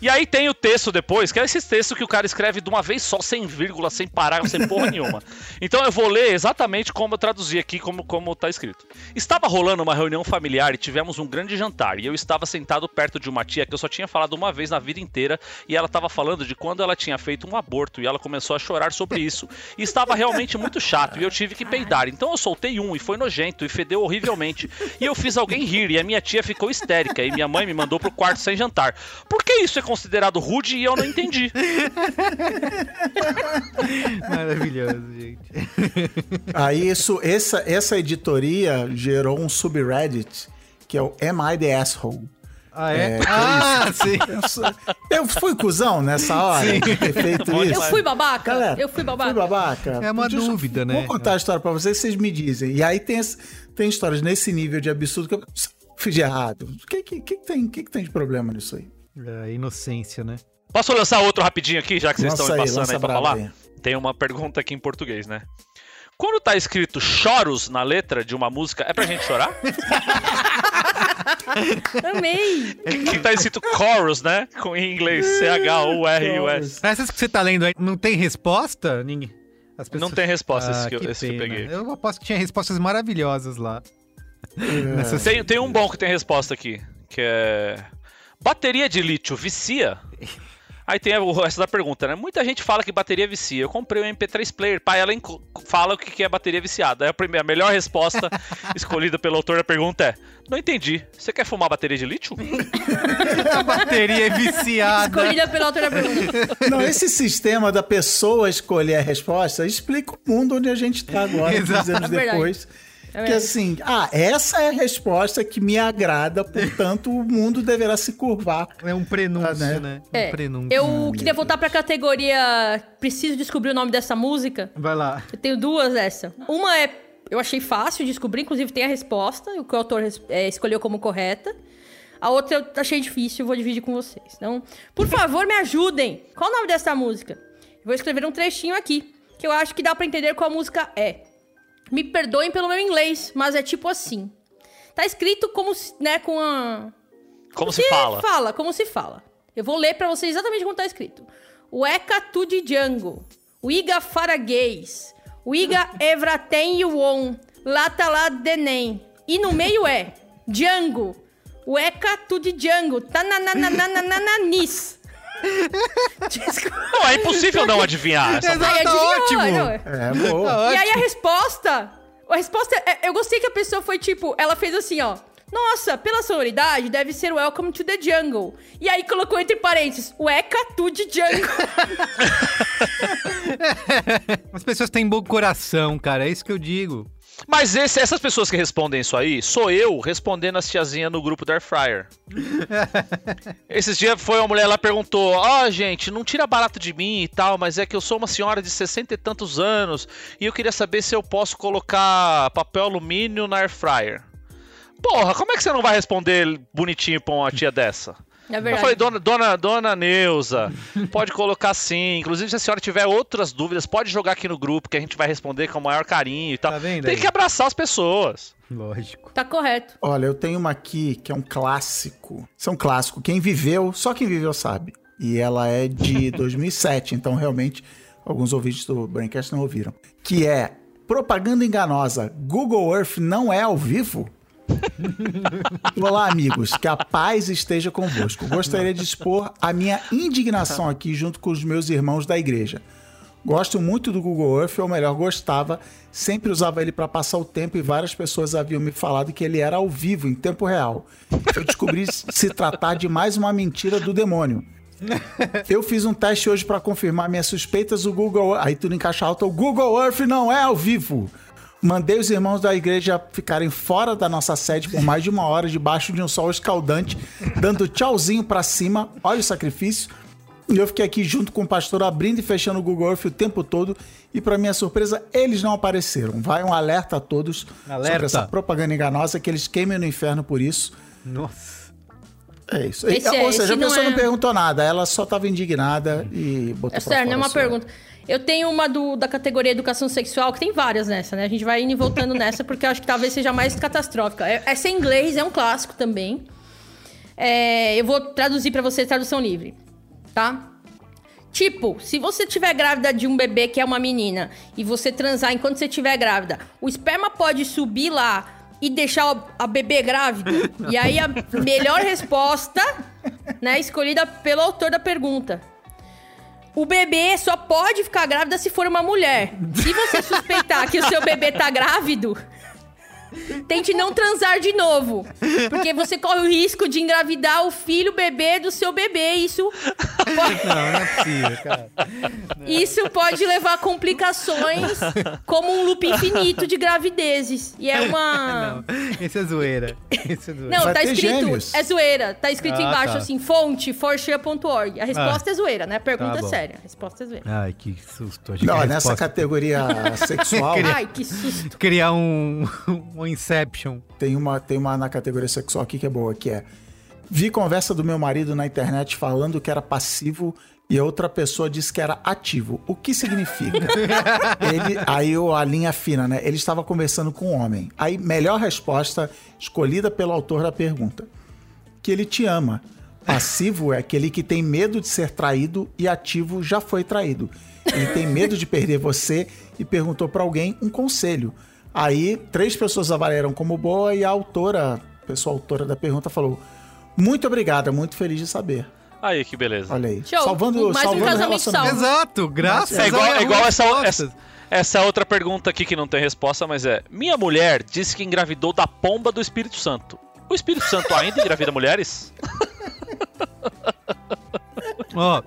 E aí tem o texto depois, que é esse texto que o cara escreve de uma vez só, sem vírgula, sem parágrafo, sem porra nenhuma. Então eu vou ler exatamente como eu traduzi aqui, como, como tá escrito. Estava rolando uma reunião familiar e tivemos um grande jantar. E eu estava sentado perto de uma tia que eu só tinha falado uma vez na vida inteira. E ela estava falando de quando ela tinha feito um aborto. E ela começou a chorar sobre isso. E estava realmente muito chato. E eu tive que peidar. Então eu soltei um e foi nojento e fedeu horrivelmente. E eu fiz alguém rir. E a minha tia ficou histérica. E minha mãe me mandou pro quarto sem jantar. Por que isso é considerado rude e eu não entendi? Maravilhoso, gente. Aí isso, essa, essa editoria gerou um subreddit que é o Am I the Asshole? Ah, é? É, ah, sim. Eu, eu fui cuzão nessa hora de ter feito Eu isso. fui babaca? Galera, eu fui babaca? Fui babaca. É uma Deixa eu- dúvida, né? Vou contar a história pra vocês, vocês me dizem. E aí tem, tem histórias nesse nível de absurdo que eu fiz de errado. O que, que, que, tem, que, que tem de problema nisso aí? É, inocência, né? Posso lançar outro rapidinho aqui, já que vocês Lança estão me aí, passando lança aí pra falar? aí. Tem uma pergunta aqui em português, né? Quando tá escrito choros na letra de uma música, é pra gente chorar? Amei! Que tá escrito chorus, né? Com em inglês, C-H-U-R-U-S. Essas que você tá lendo aí, não tem resposta? Ninguém... As Não tem resposta esse Ah, que eu- que esse que eu peguei. Eu aposto que tinha respostas maravilhosas lá. Nessas- Tem, tem um bom que tem resposta aqui, que é... Bateria de lítio vicia? Aí tem o resto da pergunta, né? Muita gente fala que bateria vicia. Eu comprei um MP3 player. Pai, ela fala o que é bateria viciada. Aí a, primeira, a melhor resposta escolhida pelo autor da pergunta é: Não entendi. Você quer fumar bateria de lítio? A bateria é viciada. Escolhida pela autora da pergunta. Não, esse sistema da pessoa escolher a resposta explica o mundo onde a gente tá agora, Exato. 15 anos É depois. É que verdade. assim, ah, essa é a resposta que me agrada, portanto o mundo deverá se curvar. É um prenúncio, Ah, né? né? É, Um prenúncio. eu queria voltar pra categoria Preciso descobrir o nome dessa música. Vai lá. Eu tenho duas dessa. Uma é. Eu achei fácil de descobrir, inclusive tem a resposta, o que o autor é, escolheu como correta. A outra eu achei difícil, eu vou dividir com vocês. Então, por favor, me ajudem. Qual o nome dessa música? Eu vou escrever um trechinho aqui, que eu acho que dá pra entender qual música é. Me perdoem pelo meu inglês, mas é tipo assim. Tá escrito como, se- né, com a... Como se fala? Fala, como se fala. Eu vou ler pra vocês exatamente como tá escrito. O Eka tu de Django. O Iga. O Iga Evraten Yuon. Lata lá Denem. E no meio é Django. O Eka tu de Django. Tananananananis. Desculpa. Não, é impossível não adivinhar essa Exato, Ai, tá adivinhou, ótimo. não. É, boa. E aí a resposta. A resposta. é- eu gostei que a pessoa foi tipo. Ela fez assim, ó. Nossa, pela sonoridade, deve ser Welcome to the Jungle. E aí colocou entre parênteses, o Eka tu de Jungle. As pessoas têm bom coração, cara. É isso que eu digo. Mas esse- essas pessoas que respondem isso aí, sou eu respondendo as tiazinhas no grupo da Air Fryer. Esses dias foi uma mulher, ela perguntou: Ó, gente, não tira barato de mim e tal, mas é que eu sou uma senhora de 60 e tantos anos e eu queria saber se eu posso colocar papel alumínio na Air Fryer. Porra, como é que você não vai responder bonitinho pra uma tia dessa? É Eu falei, dona, dona, dona Neuza, pode colocar sim. Inclusive, se a senhora tiver outras dúvidas, pode jogar aqui no grupo que a gente vai responder com o maior carinho e tal. Tá vendo Tem aí? que abraçar as pessoas. Lógico. Tá correto. Olha, eu tenho uma aqui que é um clássico. Isso é um clássico. Quem viveu, só quem viveu sabe. E ela é de 2007, então realmente alguns ouvintes do Braincast não ouviram. Que é propaganda enganosa. Google Earth não é ao vivo? Olá, amigos. Que a paz esteja convosco. Gostaria de expor a minha indignação aqui junto com os meus irmãos da igreja. Gosto muito do Google Earth, ou melhor, gostava. Sempre usava ele para passar o tempo e várias pessoas haviam me falado que ele era ao vivo, em tempo real. Eu descobri se tratar de mais uma mentira do demônio. Eu fiz um teste hoje para confirmar minhas suspeitas. O Google, aí tudo em caixa alta, o Google Earth não é ao vivo. Mandei os irmãos da igreja ficarem fora da nossa sede por mais de uma hora, debaixo de um sol escaldante, dando tchauzinho para cima. Olha o sacrifício. E eu fiquei aqui junto com o pastor abrindo e fechando o Google Earth o tempo todo. E para minha surpresa, eles não apareceram. Vai um alerta a todos Alerta. sobre essa propaganda enganosa, que eles queimem no inferno por isso. Nossa. É isso. Esse Ou é- seja, a não pessoa não, é- perguntou nada, ela só estava indignada e botou É pra fora não é uma pergunta. Eu tenho uma do, da categoria educação sexual, que tem várias nessa, né? A gente vai indo e voltando nessa, porque eu acho que talvez seja mais catastrófica. É- Essa em inglês, é um clássico também. É, eu vou traduzir pra você tradução livre, tá? Tipo, se você tiver grávida de um bebê que é uma menina e você transar enquanto você estiver grávida, o esperma pode subir lá e deixar o- a bebê grávida? E aí a melhor resposta, né, escolhida pelo autor da pergunta. O bebê só pode ficar grávida se for uma mulher. Se você suspeitar que o seu bebê tá grávido, tente não transar de novo. Porque você corre o risco de engravidar o filho bebê do seu bebê. Isso pode, Não, não é possível, cara. isso pode levar a complicações como um loop infinito de gravidezes. E é uma. Não, esse é zoeira. Esse é zoeira. Não, Vai tá escrito. gêmeos. É zoeira. Tá escrito Ah, embaixo tá. assim: fonte, forshare.org. A resposta é zoeira, né? A pergunta Tá é séria. A resposta é zoeira. Ai, que susto. Não, nessa resposta- categoria sexual, Ai, que susto. Criar um, um Inception. tem uma, tem uma na categoria sexual aqui que é boa, que é Vi conversa do meu marido na internet falando que era passivo E outra pessoa disse que era ativo. O que significa? ele, aí o- a linha fina, né? Ele estava conversando com um homem. Aí, melhor resposta escolhida pelo autor da pergunta. Que ele te ama. Passivo é aquele que tem medo de ser traído e ativo já foi traído. Ele tem medo de perder você e perguntou para alguém um conselho. Aí, três pessoas avaliaram como boa e a autora, a pessoa autora da pergunta falou: Muito obrigada, muito feliz de saber. Aí, que beleza. Olha aí. Show. Salvando, Mais um salvando casamento relacionamento. salvo. Exato, graças É igual, é igual essa, essa, essa outra pergunta aqui que não tem resposta, mas é: Minha mulher disse que engravidou da pomba do Espírito Santo. O Espírito Santo ainda engravida mulheres? Ó,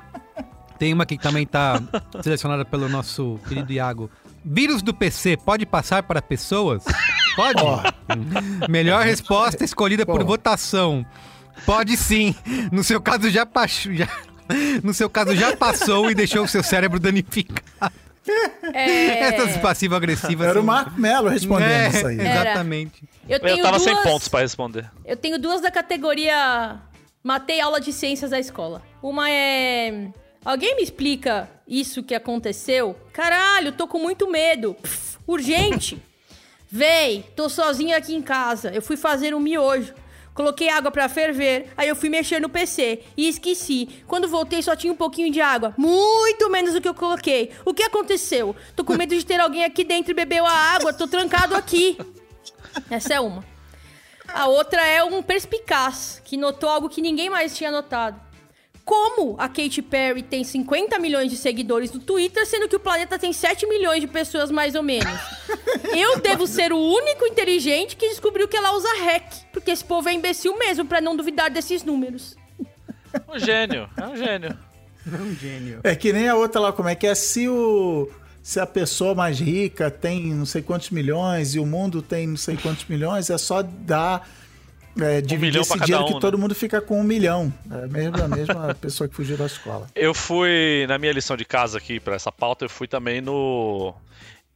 tem uma aqui que também tá selecionada pelo nosso querido Iago. Vírus do PC pode passar para pessoas? Pode. Melhor resposta escolhida por votação. Pode sim. No seu caso já passou. Já... No seu caso já passou e deixou o seu cérebro danificado. É, Essas passivo-agressivas. Era o são- Marco Melo respondendo É, isso aí. Exatamente. eu tenho Eu tava duas, sem pontos pra responder. Eu tenho duas da categoria Matei aula de ciências da escola. Uma é. Alguém me explica isso que aconteceu? Caralho, tô com muito medo. Pff, urgente. Véi, tô sozinha aqui em casa. Eu fui fazer um miojo. Coloquei água pra ferver, aí eu fui mexer no PC e esqueci. Quando voltei só tinha um pouquinho de água, muito menos do que eu coloquei. O que aconteceu? Tô com medo de ter alguém aqui dentro e bebeu a água, tô trancado aqui. Essa é uma. A outra é um perspicaz, que notou algo que ninguém mais tinha notado. Como a Katy Perry tem 50 milhões de seguidores no Twitter, sendo que o planeta tem 7 milhões de pessoas mais ou menos? Eu devo ser o único inteligente que descobriu que ela usa hack, porque esse povo é imbecil mesmo pra não duvidar desses números. Um gênio, é um gênio. Um gênio. É que nem a outra lá, como é que é? Se o. Se a pessoa mais rica tem não sei quantos milhões e o mundo tem não sei quantos milhões, é só dar. É, dividir milhão esse dinheiro um, que né? todo mundo fica com um milhão. É a mesma, a mesma pessoa que fugiu da escola. Eu fui, na minha lição de casa aqui pra essa pauta, eu fui também no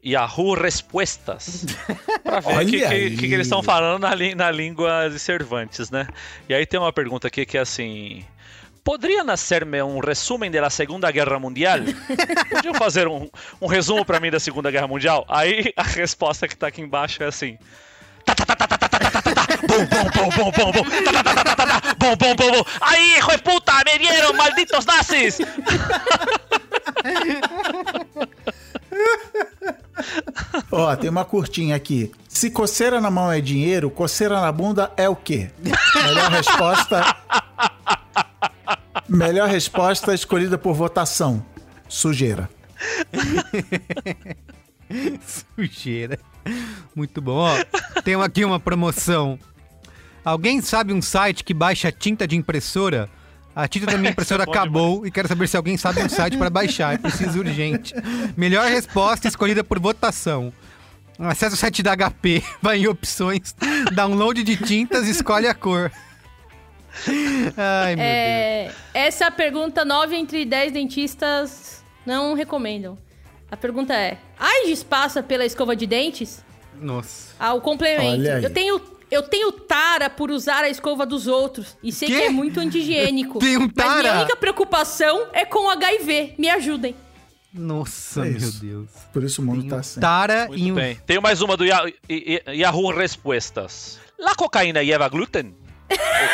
Yahoo Respostas. Pra ver o que, que, que eles estão falando na, na língua de Cervantes, né? E aí tem uma pergunta aqui que é assim. Poderia nascer-me um resumo da Segunda Guerra Mundial? Podiam fazer um, um resumo pra mim da Segunda Guerra Mundial? Aí a resposta que tá aqui embaixo é assim. Tá, tá, tá, tá, tá, Bom, bom, bom, bom, bom, bom. Tá, tá, tá, tá, tá, tá, tá. Bom, bom, bom, bom. Aí, hijo de puta, me dieron, malditos nazis. Ó, tem uma curtinha aqui. Se coceira na mão é dinheiro, coceira na bunda é o quê? Melhor resposta. Melhor resposta escolhida por votação. Sujeira. Sujeira. Muito bom. Ó, tem aqui uma promoção. Alguém sabe um site que baixa tinta de impressora? A tinta da minha impressora bom acabou e quero saber se alguém sabe um site para baixar. É preciso urgente. Melhor resposta escolhida por votação. Acesse o site da HP, vai em opções, download de tintas, escolhe a cor. Ai, meu Deus. É, essa pergunta, 9 entre 10 dentistas não recomendam. A pergunta é: AIDS passa pela escova de dentes? Nossa. Ah, o complemento. Olha aí. Eu tenho, eu tenho tara por usar a escova dos outros. E sei Quê? que é muito anti-higiênico. Tem um Mas minha tara? única preocupação é com HIV. Me ajudem. Nossa, É meu. Deus. Por isso o mundo Tem tá assim. Tara Muito e um bem. Tenho mais uma do Yahoo, Yahoo Respostas. La cocaína lleva glúten?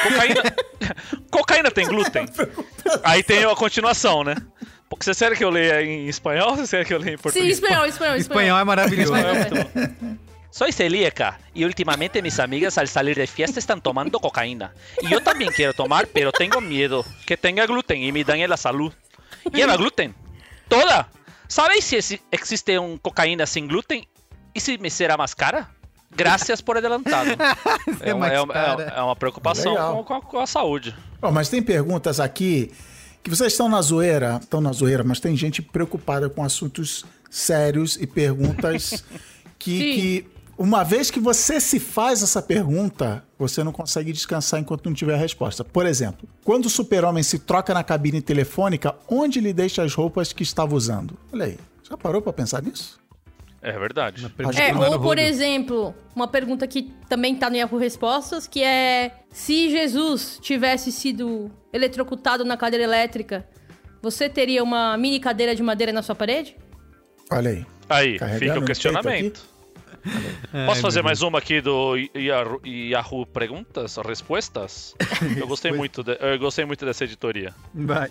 Cocaína... cocaína tem glúten? Aí tem a continuação, né? Porque você quer que eu leia em espanhol ou você quer que eu leia em Sim, português? espanhol, espanhol, espanhol é maravilhoso. Espanhol é muito bom. Soy celíaca y últimamente mis amigas al salir de fiesta están tomando cocaína. Y yo también quiero tomar, pero tengo miedo que tenga gluten y me dañe la salud. ¿Lleva gluten? ¿Toda? ¿Sabéis si exi- existe un cocaína sin gluten? ¿Y si me será más cara? Gracias por adelantado. É uma, é uma- é uma preocupação com, com a, saúde. Ó, mas tem perguntas aqui que vocês estão na zoeira, estão na zoeira, mas tem gente preocupada com assuntos sérios e perguntas que, que uma vez que você se faz essa pergunta, você não consegue descansar enquanto não tiver a resposta. Por exemplo, quando o super-homem se troca na cabine telefônica, onde ele deixa as roupas que estava usando? Olha aí, já parou pra pensar nisso? É verdade. É, ou por exemplo, uma pergunta que também tá no Yahoo Respostas, que é se Jesus tivesse sido eletrocutado na cadeira elétrica, você teria uma mini cadeira de madeira na sua parede? Olha aí. Aí, Carregando fica o questionamento. Ai, Posso fazer mais uma aqui do Yahoo, Perguntas, Respostas? Eu gostei muito, de- eu gostei muito dessa editoria. Vai.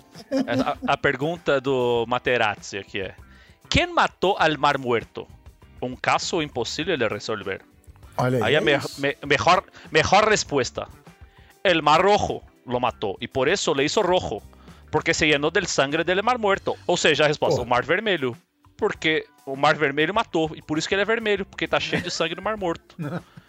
A, a pergunta do Materazzi aqui é: Quem matou al Mar Muerto? Um caso impossível de resolver. Olha aí. É me- isso. me- mejor, mejor respuesta. El Mar Rojo lo mató y por eso le hizo rojo. Porque se llenó del sangre del Mar Muerto. Ou seja, a resposta: o Mar Vermelho. Porque o Mar Vermelho matou. E por isso que ele é vermelho. Porque tá cheio de sangue no Mar Morto.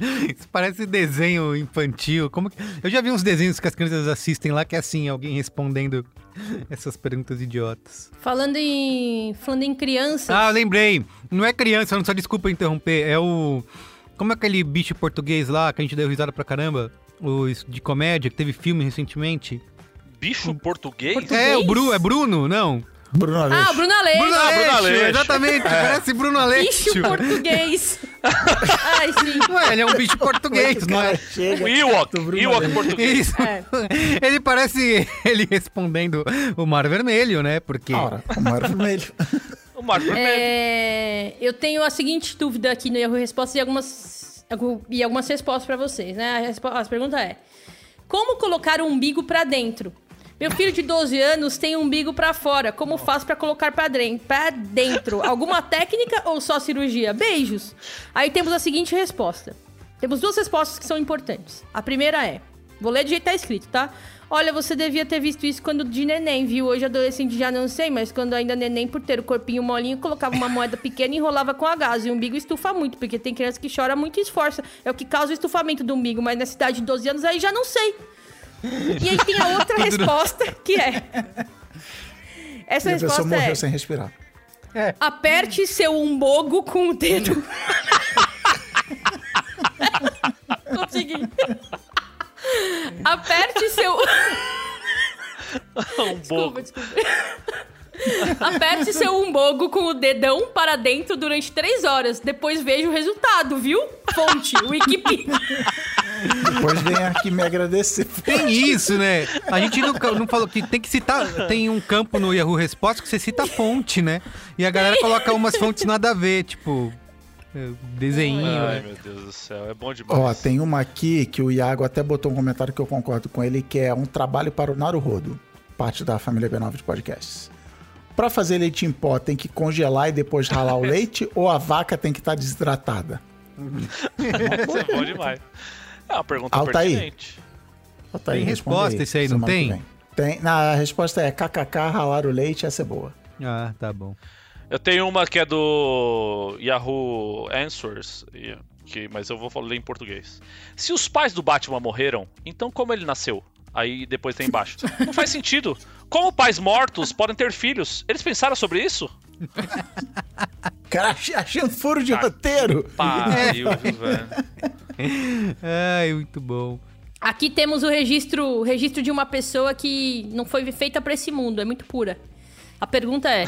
Isso parece desenho infantil. Como que- Eu já vi uns desenhos que as crianças assistem lá que é assim, alguém respondendo essas perguntas idiotas. Falando em, falando em crianças. Ah, eu lembrei. Não é criança, não só desculpa interromper. É o. Como é aquele bicho português lá que a gente deu risada pra caramba? O de comédia, que teve filme recentemente. Bicho português? É, o Bru, é Bruno, não? Bruno Aleixo. Ah, Bruno Aleixo. Bruno Ah, Bruno Aleixo, Aleixo. exatamente, parece Bruno Aleixo. Bicho português. Ai, sim. Ué, ele é um bicho português, não é? chega. O Ewok. Ewok Aleixo. português. Isso. É. Ele parece ele respondendo o Mar Vermelho, né? Porque. Ora, o Mar Vermelho. O Mar Vermelho. É, eu tenho a seguinte dúvida aqui no Yahoo Respostas e algumas, algum- e algumas respostas pra vocês, né? A, a pergunta é: Como colocar o umbigo pra dentro? Meu filho de 12 anos tem um umbigo pra fora. Como faço pra colocar pra dentro? Alguma técnica ou só cirurgia? Beijos. Aí temos a seguinte resposta. Temos duas respostas que são importantes. A primeira é: Vou ler do jeito que tá escrito, tá? Olha, você devia ter visto isso quando de neném, viu? Hoje adolescente já não sei, mas quando ainda neném, por ter o corpinho molinho, colocava uma moeda pequena e enrolava com a gás. E o umbigo estufa muito, porque tem criança que chora muito e esforça. É o que causa o estufamento do umbigo, mas nessa idade de 12 anos aí já não sei. E aí tem a outra resposta, que é... Essa E a pessoa resposta morreu é... sem respirar. Aperte seu umbogo com o dedo. Consegui. Aperte seu. Um Desculpa, desculpa. Aperte seu umbogo com o dedão para dentro durante três horas. Depois veja o resultado, viu? Fonte, Wikipedia. Depois vem aqui me agradecer. Tem isso, né? A gente não, não falou que tem que citar. Tem um campo no Yahoo Respostas que você cita a fonte, né? E a galera coloca umas fontes nada a ver, tipo. é, Desenho. Ai, né? meu Deus do céu, é bom demais. Ó, tem uma aqui que o Iago até botou um comentário que eu concordo com ele, que é um trabalho para o Naruhodo, parte da família B9 de podcasts. Pra fazer leite em pó, tem que congelar e depois ralar o leite ou a vaca tem que estar desidratada? Isso é bom demais. É uma pergunta Altair. pertinente. Bota Tem resposta esse aí, não tem? Tem. Não, a resposta é kkk, ralar o leite, essa é boa. Ah, tá bom. Eu tenho uma que é do Yahoo Answers, que, mas eu vou ler em português. Se os pais do Batman morreram, então como ele nasceu? Aí depois tem embaixo. Não faz sentido. Como pais mortos podem ter filhos? Eles pensaram sobre isso? Cara, um furo Ah. de roteiro. Pariu, velho. Ai, muito bom. Aqui temos o registro, o registro de uma pessoa que não foi feita pra esse mundo, é muito pura. A pergunta é: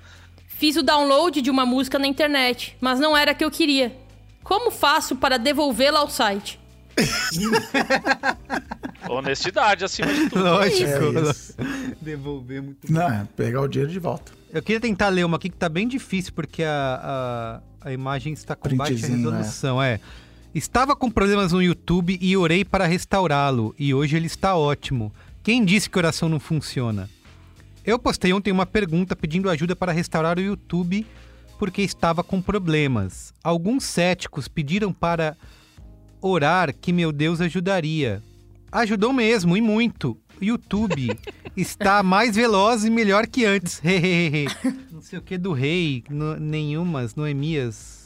Fiz o download de uma música na internet, mas não era a que eu queria. Como faço para devolvê-la ao site? Honestidade acima de tudo. Lógico. É isso. Devolver muito. Não, é pegar o dinheiro de volta. Eu queria tentar ler uma aqui que tá bem difícil, porque a, a, a imagem está com baixa Printzinho, resolução. É. Estava com problemas no YouTube e orei para restaurá-lo, e hoje ele está ótimo. Quem disse que oração não funciona? Eu postei ontem uma pergunta pedindo ajuda para restaurar o YouTube porque estava com problemas. Alguns céticos pediram para orar que meu Deus ajudaria. Ajudou mesmo, e muito. O YouTube está mais veloz e melhor que antes. Hehehe. não sei o que do rei, no, nenhumas, Noemias.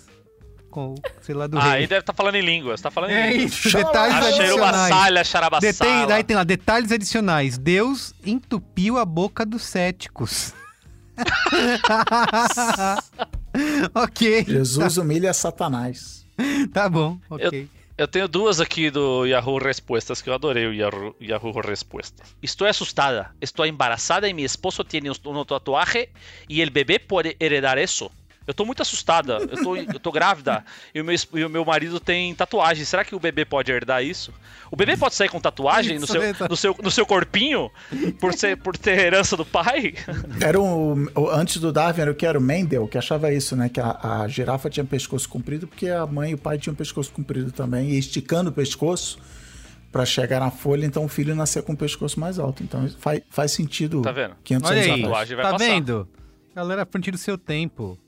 Com, sei lá do Ah, aí rei. deve estar falando em línguas. Tá falando É em isso, detalhes adicionais. xerubaçalha, Detém, daí tem lá, detalhes adicionais. Deus entupiu a boca dos céticos. ok. Jesus humilha Satanás. Tá bom, ok. Eu tenho duas aqui do Yahoo Respostas que eu adorei o Yahoo, Yahoo Respostas. Estou assustada. Estou embarazada e mi esposo un, un tatuaje y el bebé pode heredar eso. Eu tô muito assustada. Eu tô, eu tô grávida e o, meu, e o meu marido tem tatuagem. Será que o bebê pode herdar isso? O bebê pode sair com tatuagem no seu, mesmo. no, seu, no seu corpinho por, ser, por ter herança do pai? Era um, o- antes do Darwin era o que era o Mendel, que achava isso, né? Que a, a girafa tinha pescoço comprido porque a mãe e o pai tinham pescoço comprido também, e esticando o pescoço para chegar na folha, então o filho nascia com o pescoço mais alto. Então faz, faz sentido. Tá vendo? 500 Olha anos aí, atrás. Tatuagem vai tá passar. vendo? Galera, à frente do seu tempo.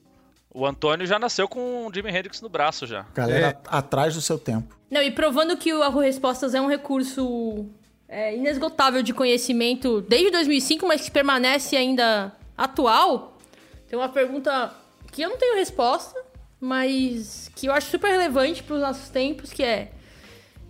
O Antônio já nasceu com o Jimi Hendrix no braço já. Galera atrás do seu tempo. Não, e provando que o Yahoo Respostas é um recurso é, inesgotável de conhecimento desde 2005, mas que permanece ainda atual, tem uma pergunta que eu não tenho resposta, mas que eu acho super relevante para os nossos tempos, que é...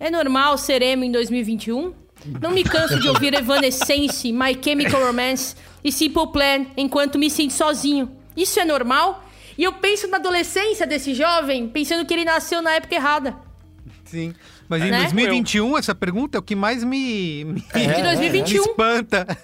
É normal ser emo em 2021? Não me canso de ouvir Evanescence, My Chemical Romance e Simple Plan enquanto me sinto sozinho. Isso é normal? E eu penso na adolescência desse jovem, pensando que ele nasceu na época errada. Sim. Mas em Né? 2021, essa pergunta é o que mais me, me, De me 2021. espanta.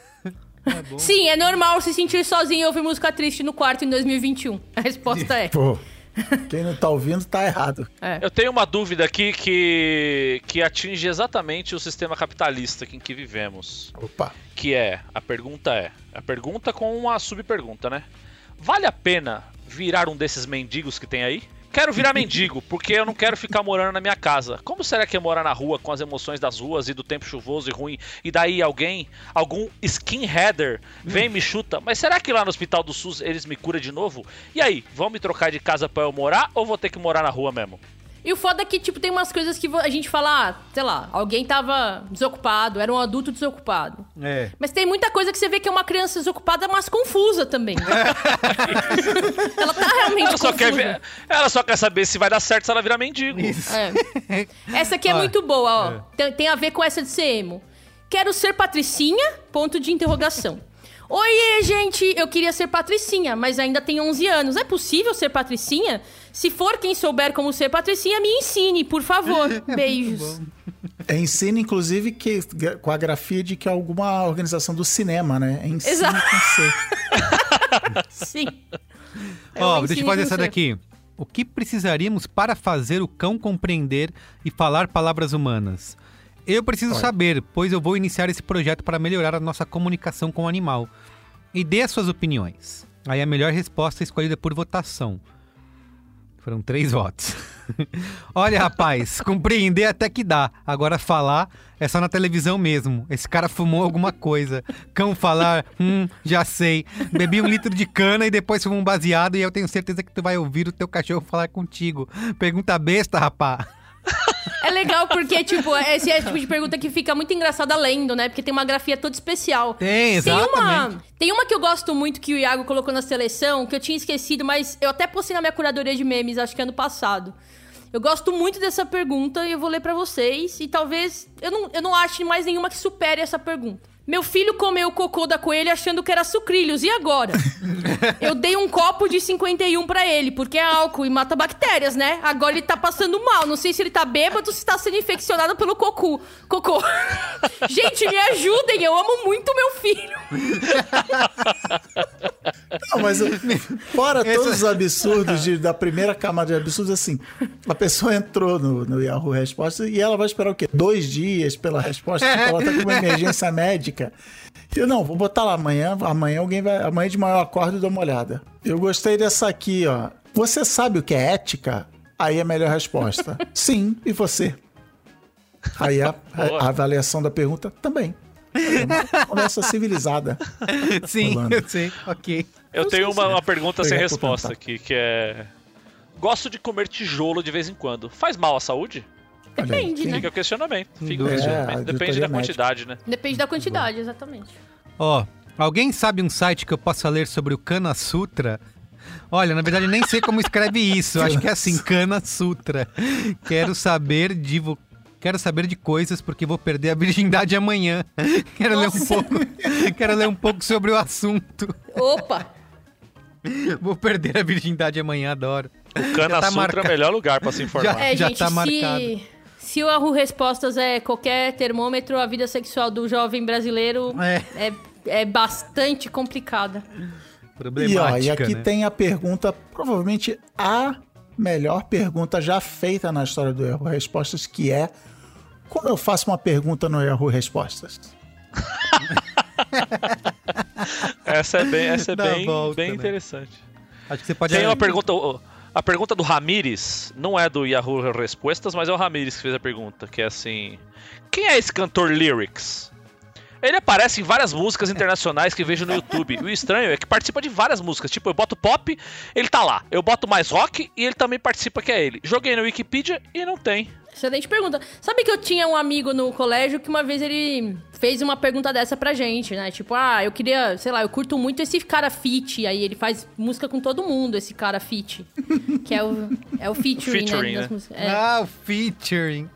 Sim, é normal se sentir sozinho e ouvir música triste no quarto em 2021. A resposta é. Pô, quem não tá ouvindo tá errado. Eu tenho uma dúvida aqui que, que atinge exatamente o sistema capitalista em que vivemos. Opa. Que é, a pergunta é, a pergunta com uma subpergunta, né? Vale a pena virar um desses mendigos que tem aí? Quero virar mendigo, porque eu não quero ficar morando na minha casa. Como será que é morar na rua com as emoções das ruas e do tempo chuvoso e ruim? E daí alguém, algum skinheader, vem e me chuta. Mas será que lá no hospital do SUS eles me curam de novo? E aí, vão me trocar de casa pra eu morar ou vou ter que morar na rua mesmo? E o foda é que, tipo, tem umas coisas que a gente fala, ah, sei lá, alguém tava desocupado, era um adulto desocupado. É. Mas tem muita coisa que você vê que é uma criança desocupada, mas confusa também. ela tá realmente Ela só, confusa. quer ela só quer saber se vai dar certo se ela virar mendigo. É. Essa aqui é Ó, muito boa, ó. Tem, tem a ver com essa de ser emo. Quero ser patricinha? Ponto de interrogação. Oiê, gente, eu queria ser patricinha, mas ainda tenho 11 anos. É possível ser patricinha? Se for quem souber como ser patricinha, me ensine, por favor. Beijos. É ensino, inclusive, que, com a grafia de que é alguma organização do cinema, né? É ensino Exato. com C. Sim. É Ó, uma deixa eu fazer essa daqui. O que precisaríamos para fazer o cão compreender e falar palavras humanas? Eu preciso saber, pois eu vou iniciar esse projeto para melhorar a nossa comunicação com o animal. E dê as suas opiniões. Aí a melhor resposta é escolhida por votação. Foram três votos. Olha, rapaz, compreender até que dá. Agora falar é só na televisão mesmo. Esse cara fumou alguma coisa. Cão falar, hum, já sei. Bebi um litro de cana e depois fumou um baseado e eu tenho certeza que tu vai ouvir o teu cachorro falar contigo. Pergunta besta, rapá. É legal porque, tipo, esse é o tipo de pergunta que fica muito engraçada lendo, né? Porque tem uma grafia toda especial. Tem, Tem exatamente. uma, tem uma que eu gosto muito que o Iago colocou na seleção, que eu tinha esquecido, mas eu até postei na minha curadoria de memes, acho que ano passado. Eu gosto muito dessa pergunta e eu vou ler pra vocês. E talvez. Eu não, eu não ache mais nenhuma que supere essa pergunta. Meu filho comeu o cocô da coelha achando que era sucrilhos. E agora? Eu dei um copo de 51 pra ele, porque é álcool e mata bactérias, né? Agora ele tá passando mal. Não sei se ele tá bêbado ou se tá sendo infeccionado pelo cocô. Cocô. Gente, me ajudem. Eu amo muito meu filho. Não, mas fora todos os absurdos de- da primeira camada de absurdos, assim, a pessoa entrou no, no Yahoo Resposta e ela vai esperar o quê? Dois dias pela resposta, tipo, ela tá com uma emergência médica. Eu não, vou botar lá amanhã, amanhã alguém vai, amanhã de manhã eu acordo e dou uma olhada. Eu gostei dessa aqui, ó. Você sabe o que é ética? Aí é a melhor resposta. Sim, e você? Aí a, a- a avaliação da pergunta também. É uma conversa civilizada. Sim, Rolando. sei. Ok. Eu Eu tenho uma, se- uma pergunta Eu sem resposta comentar. aqui, que é. Gosto de comer tijolo de vez em quando. Faz mal à saúde? Depende, né? Fica o questionamento. Fica o É, questionamento. Depende da médica. quantidade, né? Depende da quantidade, exatamente. Ó, alguém sabe um site que eu possa ler sobre o Kana Sutra? Olha, na verdade, eu nem sei como escreve isso. Eu Acho que é assim, Kana Sutra. Quero saber de vo- Quero saber de coisas porque vou perder a virgindade amanhã. Quero ler um Nossa. pouco. Quero ler um pouco sobre o assunto. Opa! Vou perder a virgindade amanhã, adoro. O Cana tá Sutra é marcado. o melhor lugar pra se informar. É, Já gente, tá marcado. se o Arru Respostas é qualquer termômetro, a vida sexual do jovem brasileiro É. é, é bastante complicada. E, Problemática, ó, e aqui né? tem a pergunta, provavelmente a melhor pergunta já feita na história do Erro Respostas, que é como eu faço uma pergunta no Erro Respostas? Essa é bem, essa é Dá bem, volta, bem né? interessante. Acho que você pode... Tem uma pergunta. A pergunta do Ramires não é do Yahoo Respostas, mas é o Ramires que fez a pergunta, que é assim: Quem é esse cantor Lyrics? Ele aparece em várias músicas internacionais que vejo no YouTube. E o estranho é que participa de várias músicas. Tipo, eu boto pop, ele tá lá. Eu boto mais rock e ele também participa, que é ele. Joguei no Wikipedia e não tem. Excelente pergunta. Sabe que eu tinha um amigo no colégio que uma vez ele fez uma pergunta dessa pra gente, né? Tipo, ah, eu queria, sei lá, eu curto muito esse cara fit. Aí ele faz música com todo mundo, esse cara fit. Que é o, é o featuring, Featuring, né? das né? músicas. É. Ah, o featuring.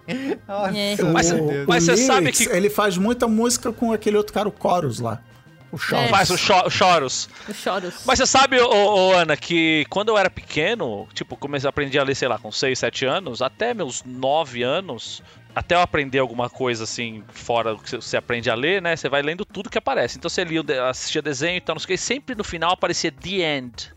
Nossa, É. Mas- mas o você sabe Lyrics, que- Ele faz muita música com aquele outro cara, o Chorus lá. O Chorus. Faz o cho choros. Os choros. Mas você sabe, ô, ô, Ana, que quando eu era pequeno, tipo, comecei a aprender a ler, sei lá, com 6, 7 anos, até meus 9 anos, até eu aprender alguma coisa assim, fora do que você aprende a ler, né? Você vai lendo tudo que aparece. Então você lia, o assistia desenho e tal, não sei o que, e sempre no final aparecia The End.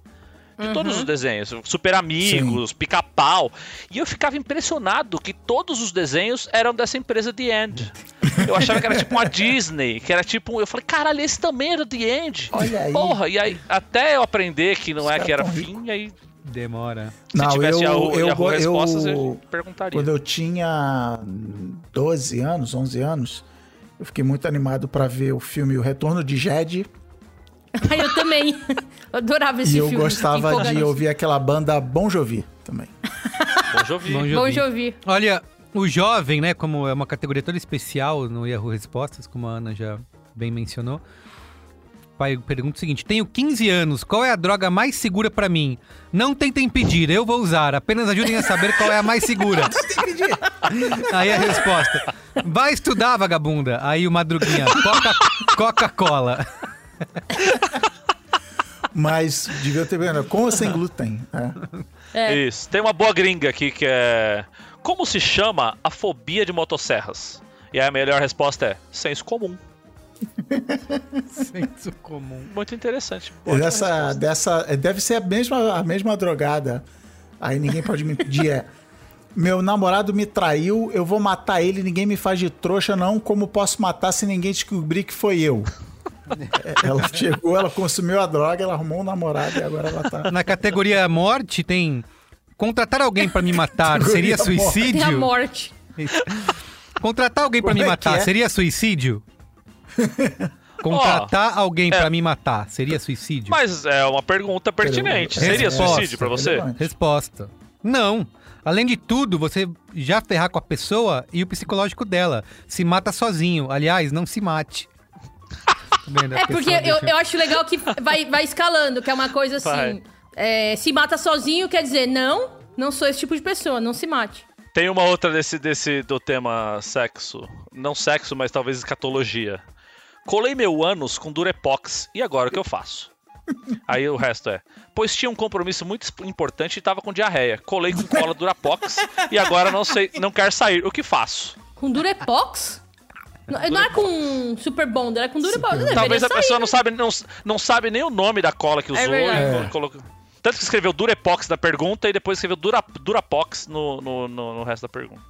De todos os desenhos, Super Amigos, Pica-Pau. E eu ficava impressionado que todos os desenhos eram dessa empresa The End. Eu achava que era tipo uma Disney, que era tipo. Eu falei, caralho, esse também era The End. Olha aí. Porra, e aí, até eu aprender que não Os é que era fim, aí demora. se Não, tivesse eu- Yahoo, eu- Yahoo eu- Respostas, eu, perguntaria. Quando eu tinha 12 anos, 11 anos, eu fiquei muito animado pra ver o filme O Retorno de Jed. Ai, eu também. Eu adorava esse E eu filme. gostava de ouvir aquela banda Bon Jovi também. Bom Jovi. Bom Jovi. Jovi. Olha, o jovem, né, como é uma categoria toda especial no Yahoo Respostas, como a Ana já bem mencionou. Pai, pergunta o seguinte: Tenho 15 anos, qual é a droga mais segura pra mim? Não tentem pedir, eu vou usar, apenas ajudem a saber qual é a mais segura. Aí a resposta: Vai estudar, vagabunda. Aí o Madruguinha: Coca- Coca-Cola. Mas devia ter vendo, com ou sem glúten. né? É. Isso. Tem uma boa gringa aqui que é. Como se chama a fobia de motosserras? E aí a melhor resposta é senso comum. Senso comum. Muito interessante. Dessa, dessa, deve ser a mesma, a mesma drogada. Aí ninguém pode me pedir. É. Meu namorado me traiu, eu vou matar ele, ninguém me faz de trouxa, não. Como posso matar se ninguém descobrir que foi eu? É, Ela chegou, ela consumiu a droga, ela arrumou um namorado e agora ela tá. Na categoria morte tem. Contratar alguém pra me matar seria suicídio? Tem a morte. Contratar alguém pra Como me é matar é? seria suicídio? Contratar alguém pra me matar seria suicídio? Mas é uma pergunta pertinente. Seria Resposta. suicídio pra você? Relevante. Resposta: Não. Além de tudo, você já ferrar com a pessoa e o psicológico dela. Se mata sozinho. Aliás, não se mate. A É porque eu, eu acho legal que vai, vai escalando, que é uma coisa assim. É, se mata sozinho quer dizer, não, não sou esse tipo de pessoa, não se mate. Tem uma outra desse, desse do tema sexo. Não sexo, mas talvez escatologia. Colei meu ânus com Durepox. E agora o que eu faço? Aí o resto é. Pois tinha um compromisso muito importante e tava com diarreia. Colei com cola Durapox e agora não sei, não quer sair. O que faço? Com Durepox? Não, não é com Super Bonder, é com Durepox. Deveria Talvez a sair, pessoa né? não sabe, não, não sabe nem o nome da cola que usou. e verdade. colo- colocou- Tanto que escreveu Durepox na pergunta e depois escreveu Dura, Durapox no, no, no, no resto da pergunta.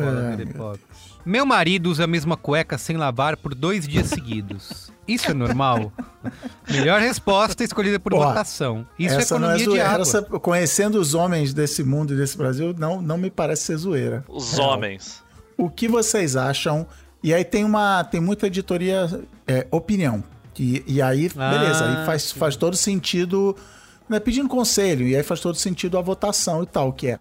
É. Meu marido usa a mesma cueca sem lavar por dois dias seguidos. Isso é normal? Melhor resposta escolhida por Ó, votação. Isso essa é não é economia de água. Essa, conhecendo os homens desse mundo e desse Brasil, não, não me parece ser zoeira. Os Real. homens. O que vocês acham? E aí tem uma tem muita editoria é, opinião. E, e aí, Ah, beleza, aí faz, faz todo sentido, né, pedindo conselho, e aí faz todo sentido a votação e tal, que é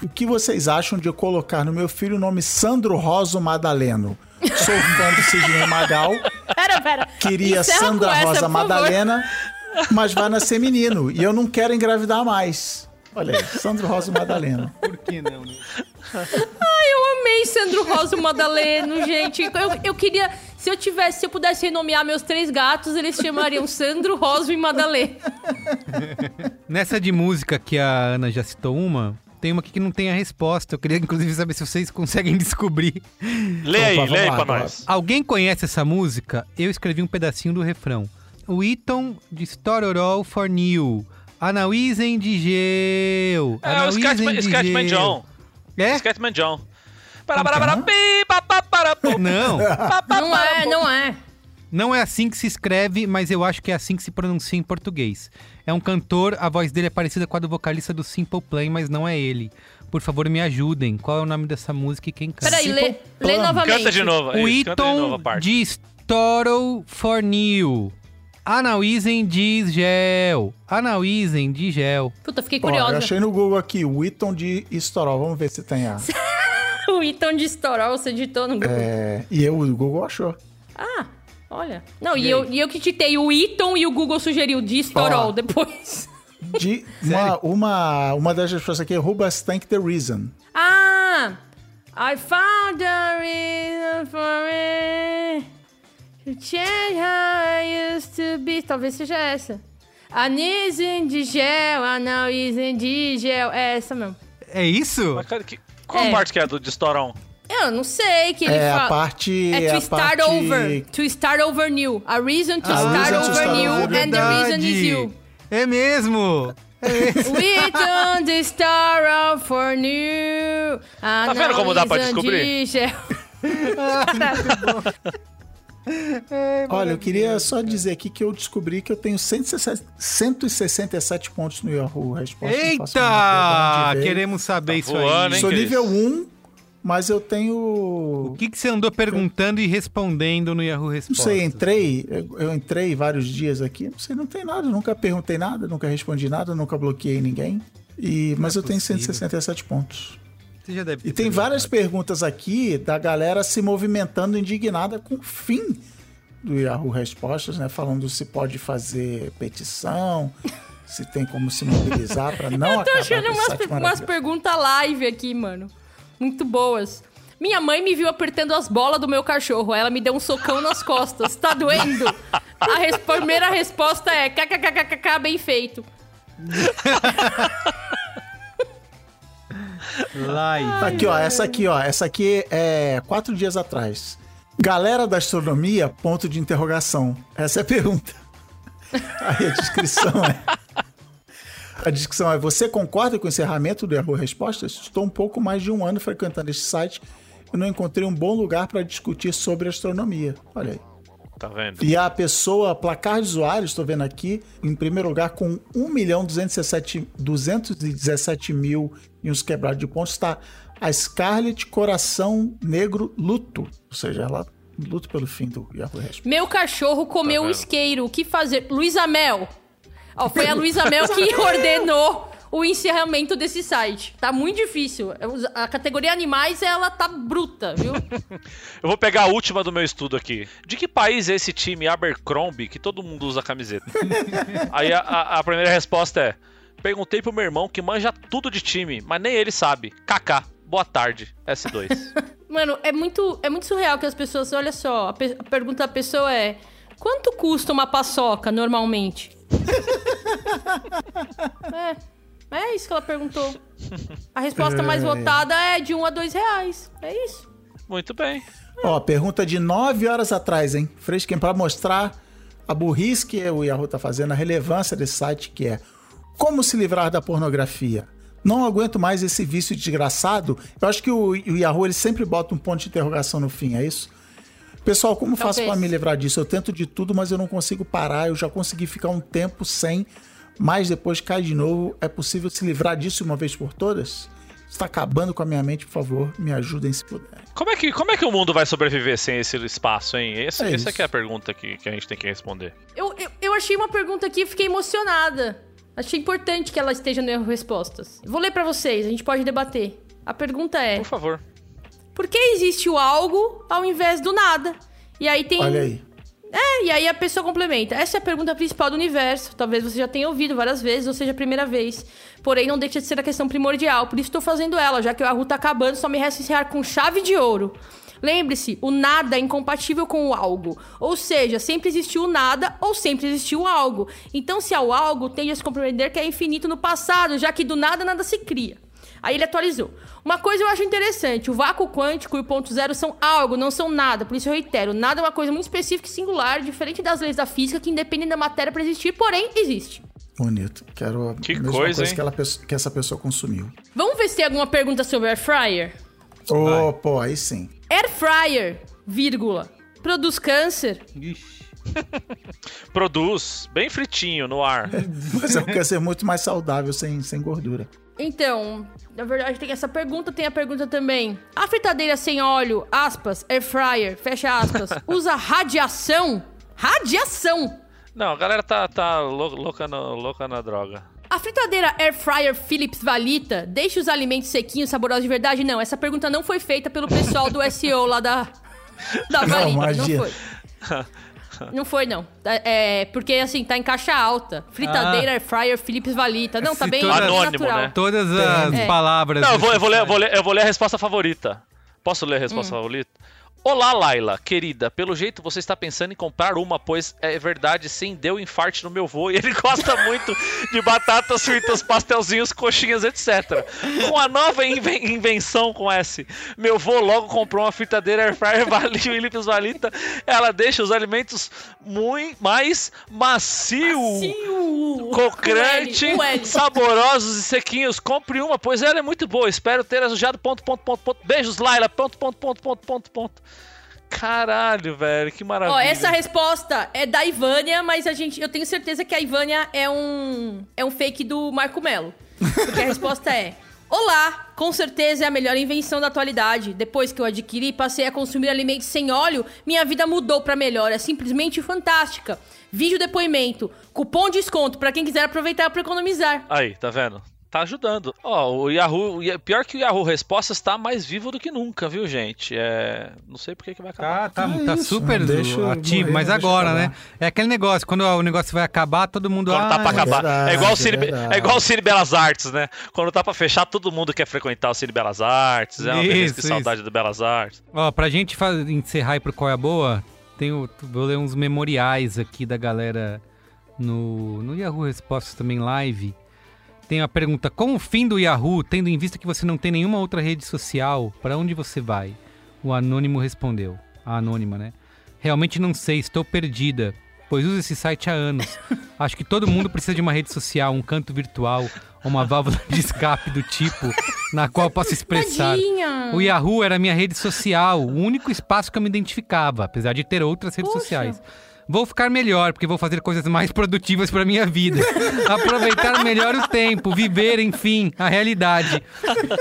o que vocês acham de eu colocar no meu filho o nome Sandro Rosa Madaleno? Sou fã do Sidney Magal, Pera, pera. queria Encerra Sandra essa, Rosa. Madalena, mas vai nascer menino, e eu não quero engravidar mais. Olha aí, Sandro Rosa Madalena. Por que não, né? Eu amei Sandro Rosa e Madaleno, gente. Eu, eu queria. Se eu tivesse, se eu pudesse renomear meus três gatos, eles chamariam Sandro, Rosa e Madaleno. Nessa de música que a Ana já citou uma, tem uma aqui que não tem a resposta. Eu queria, inclusive, saber se vocês conseguem descobrir. Lê aí, lê aí pra nós. Alguém conhece essa música? Eu escrevi um pedacinho do refrão. Wheaton de Stororol for New. Anauisen de Geu. É o Scatman. John. É? Scatman John. Para, para, para, pu, Não, Não é, não é. não é assim que se escreve, mas eu acho que é assim que se pronuncia em português. É um cantor, a voz dele é parecida com a do vocalista do Simple Plan, mas não é ele. Por favor, me ajudem. Qual é o nome dessa música e quem canta? Peraí, lê, lê novamente. Canta de novo. O isso, canta de novo a Eton parte. de Storrow for New. Anauisen de Gel. Anauisen de Gel. Puta, fiquei Ó, eu curiosa. achei no Google aqui, Wheaton de Storol. Vamos ver se tem a. o Iton de Storol, você digitou no Google. É, e eu, o Google achou. Ah, olha. Não, e, eu, e eu que ditei o Iton e o Google sugeriu de Storol Ó. depois. De uma, uma, uma das respostas aqui é Rubas Thank the Reason. Ah! I found a reason for to change how I used to be. Talvez seja essa. Anisem de gel, analisem de gel. É essa mesmo. É isso? Mas, cara, que- qual É. a parte que é do de Storão? Eu não sei que ele É a fala. parte. É to a start parte... over. To start over new. A reason to A start reason to over start new over. and the reason is you. É mesmo! We don't the star out for new. Tá vendo como dá pra descobrir? de gel. Olha, eu queria só dizer aqui que eu descobri que eu tenho 167, 167 pontos no Yahoo Resposta. não Eita! Queremos saber Tá isso voando, aí. hein? Sou nível 1, mas eu tenho. O que, que você andou perguntando e respondendo no Yahoo Não Respostas? sei, entrei, eu, eu entrei vários dias aqui, não sei, não tem nada, nunca perguntei nada, nunca respondi nada, nunca bloqueei ninguém. E, mas é eu tenho possível. 167 pontos. Você já deve E tem várias perguntas aqui da galera se movimentando indignada com o fim do Yahoo Respostas, né? Falando se pode fazer petição, se tem como se mobilizar para não Eu tô acabar achando umas, umas perguntas live aqui, mano. Muito boas. Minha mãe me viu apertando as bolas do meu cachorro. Ela me deu um socão nas costas. Tá doendo? A res- primeira resposta é kkkk, bem feito. Live. Tá aqui, ó, essa aqui, ó, essa aqui é quatro dias atrás. Galera da astronomia, ponto de interrogação. Essa é a pergunta. Aí a descrição é... A descrição é, você concorda com o encerramento do Yahoo Respostas? Estou um pouco mais de um ano frequentando este site e não encontrei um bom lugar para discutir sobre astronomia. Olha aí. Tá vendo? E a pessoa, placar de usuários, estou vendo aqui, em primeiro lugar com 1 milhão 217, 217 mil e uns quebrados de pontos, está a Scarlett Coração Negro Luto. Ou seja, ela luta pelo fim do Yahoo Respostas. Meu cachorro comeu o vendo? isqueiro. O que fazer? Luísa Mel. Ó, foi a Luísa Mel que ordenou o encerramento desse site. Tá muito difícil. A categoria animais, ela tá bruta, viu? Eu vou pegar a última do meu estudo aqui. De que país é esse time Abercrombie que todo mundo usa camiseta? Aí a, a- a primeira resposta é: Perguntei pro meu irmão que manja tudo de time, mas nem ele sabe. Kaká, boa tarde, S2. Mano, é muito, é muito surreal que as pessoas. Olha só, a, pe- a pergunta da pessoa é: quanto custa uma paçoca normalmente? é, é isso que ela perguntou. A resposta mais votada é de um a dois reais. É isso. Muito bem. Ó, pergunta de 9 horas atrás, hein? Fresquinho, para mostrar a burrice que o Yahoo tá fazendo, a relevância desse site, que é como se livrar da pornografia. Não aguento mais esse vício desgraçado. Eu acho que o, o Yahoo ele sempre bota um ponto de interrogação no fim, é isso? Pessoal, como faço Talvez. para me livrar disso? Eu tento de tudo, mas eu não consigo parar. Eu já consegui ficar um tempo sem, mas depois cai de novo. É possível se livrar disso uma vez por todas? Está acabando com a minha mente, por favor, me ajudem se puder. Como é que, como é que o mundo vai sobreviver sem esse espaço, hein? Esse, É essa é a pergunta que, que a gente tem que responder. Eu, eu, eu achei uma pergunta aqui e fiquei emocionada. Achei importante que ela esteja no erro respostas. Vou ler pra vocês, a gente pode debater. A pergunta é: Por favor. por que existe o algo ao invés do nada? E aí tem. Olha aí. É, e aí a pessoa complementa. Essa é a pergunta principal do universo. Talvez você já tenha ouvido várias vezes, ou seja, a primeira vez. Porém, não deixa de ser a questão primordial. Por isso estou fazendo ela, já que o Yahoo tá acabando, só me resta encerrar com chave de ouro. Lembre-se, o nada é incompatível com o algo. Ou seja, sempre existiu o nada ou sempre existiu o algo. Então, se há o algo, tende a se compreender que é infinito no passado, já que do nada nada se cria. Aí ele atualizou. Uma coisa eu acho interessante: o vácuo quântico e o ponto zero são algo, não são nada. Por isso eu reitero: nada é uma coisa muito específica e singular, diferente das leis da física que independem da matéria para existir, porém existe. Bonito. Quero a Que mesma coisa, coisa, que, ela, que essa pessoa consumiu. Vamos ver se tem alguma pergunta sobre air fryer? Ô, pô, aí sim. Air fryer, vírgula, produz câncer? Ixi. Produz, bem fritinho no ar. Mas é um câncer muito mais saudável sem, sem gordura. Então, na verdade tem essa pergunta, tem a pergunta também. A fritadeira sem óleo, aspas, air fryer, fecha aspas, usa radiação? Radiação! Não, a galera tá, tá lou- louca, no- louca na droga. A fritadeira air fryer Philips Valita deixa os alimentos sequinhos, saborosos de verdade? Não, essa pergunta não foi feita pelo pessoal do SEO lá da, da Não, Valita. Não, magia. foi. Não foi, não. Tá- É, porque, assim, tá em caixa alta. Fritadeira air fryer Philips Valita. Não, tá Se bem toda- Anônimo, natural. né? Todas as É. palavras. Não, eu vou, eu, vou ler, eu, vou ler, eu vou ler a resposta favorita. Posso ler a resposta Hum. favorita? Olá, Laila, querida. Pelo jeito você está pensando em comprar uma, pois é verdade, sim, deu infarte no meu vô e ele gosta muito de batatas fritas, pastelzinhos, coxinhas, etc. Com a nova inven- invenção com S, meu vô logo comprou uma fritadeira air fryer Vali- Philips Valita. Ela deixa os alimentos muito mais macio Sim, o- crocante, saborosos e sequinhos. Compre uma, pois ela é muito boa. Espero ter ajudado. Ponto, ponto, ponto, ponto. Beijos, Laila. Ponto, ponto, ponto, ponto, ponto, ponto. Caralho, velho, que maravilha. Ó, essa resposta é da Ivânia, mas a gente, eu tenho certeza que a Ivânia é um, é um fake do Marco Melo. Porque a resposta é: Olá, com certeza é a melhor invenção da atualidade. Depois que eu adquiri e passei a consumir alimentos sem óleo, minha vida mudou pra melhor. É simplesmente fantástica. Vídeo depoimento, cupom de desconto pra quem quiser aproveitar pra economizar. Aí, tá vendo? Tá ajudando. Ó, o Yahoo. o Ya- Pior que o Yahoo Respostas tá mais vivo do que nunca, viu, gente? É. Não sei por que que vai acabar. Tá, tá, Ah, tá isso, super não deixa ativo, morrer, mas agora, né? É aquele negócio, quando o negócio vai acabar, todo mundo. Quando tá "Ah, pra acabar. verdade, é, igual o Cine, verdade. é igual o Cine Belas Artes, né? Quando tá pra fechar, todo mundo quer frequentar o Cine Belas Artes. É uma beleza, que Isso, saudade do Belas Artes. Ó, pra gente fa- encerrar aí pro Qual é a Boa, tenho, vou ler uns memoriais aqui da galera no, no Yahoo Respostas também live. Tem a pergunta: Com o fim do Yahoo, tendo em vista que você não tem nenhuma outra rede social, pra onde você vai? O anônimo respondeu. A anônima, né? Realmente não sei, estou perdida, pois uso esse site há anos. Acho que todo mundo precisa de uma rede social, um canto virtual, uma válvula de escape do tipo na qual posso expressar. Tadinha. O Yahoo era a minha rede social, o único espaço que eu me identificava, apesar de ter outras redes Poxa. sociais. Vou ficar melhor, porque vou fazer coisas mais produtivas para minha vida. Aproveitar melhor o tempo, viver, enfim, a realidade.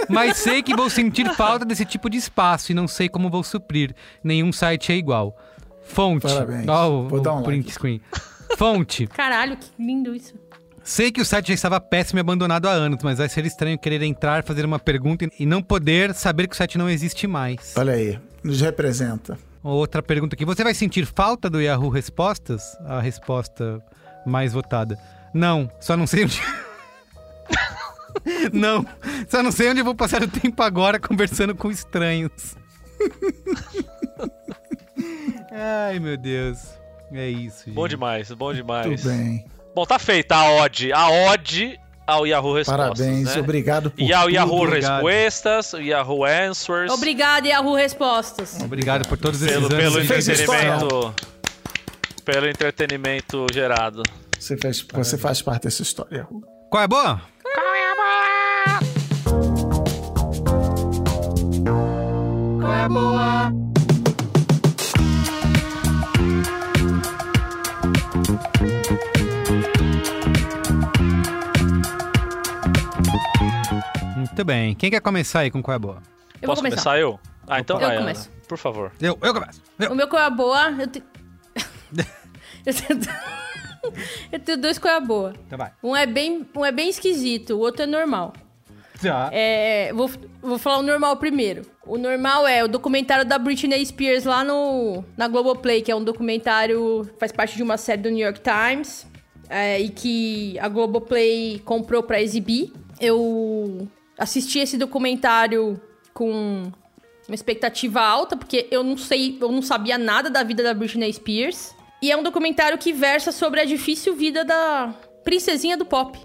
Mas sei que vou sentir falta desse tipo de espaço e não sei como vou suprir. Nenhum site é igual. Fonte. Parabéns. Ó, o, Vou dar um o print like. screen. Fonte. Caralho, que lindo isso. Sei que o site já estava péssimo e abandonado há anos, mas vai ser estranho querer entrar, fazer uma pergunta e não poder saber que o site não existe mais. Olha aí, nos representa. Outra pergunta aqui. Você vai sentir falta do Yahoo Respostas? A resposta mais votada. Não, só não sei onde. não, só não sei onde eu vou passar o tempo agora conversando com estranhos. Ai, meu Deus. É isso, gente. Bom demais, bom demais. Tudo bem. Bom, tá feita a ode. A ode ao Yahoo Respostas. Parabéns, né? obrigado por E ao tudo. Yahoo obrigado. Respostas, o Yahoo Answers. Obrigada, Yahoo Respostas. Obrigado por todos esses Pelo, anos. pelo fez entretenimento. Pelo entretenimento gerado. Você faz, você faz parte dessa história. Qual é a boa? Muito bem. Quem quer começar aí com qual é a boa? Eu Posso começar. começar eu? Ah, então Eu vai, Ana. começo. Por favor. Eu, eu começo. Eu. O meu coisa boa, eu tenho. eu tenho. eu tenho dois coisa boa. Então vai. Um é bem, um é bem esquisito, o outro é normal. Tá. É, vou, vou falar o normal primeiro. O normal é o documentário da Britney Spears lá no, na Globoplay, que é um documentário, faz parte de uma série do New York Times, é, e que a Globoplay comprou pra exibir. Eu assisti esse documentário com uma expectativa alta, porque eu não sei, eu não sabia nada da vida da Britney Spears. E é um documentário que versa sobre a difícil vida da princesinha do pop.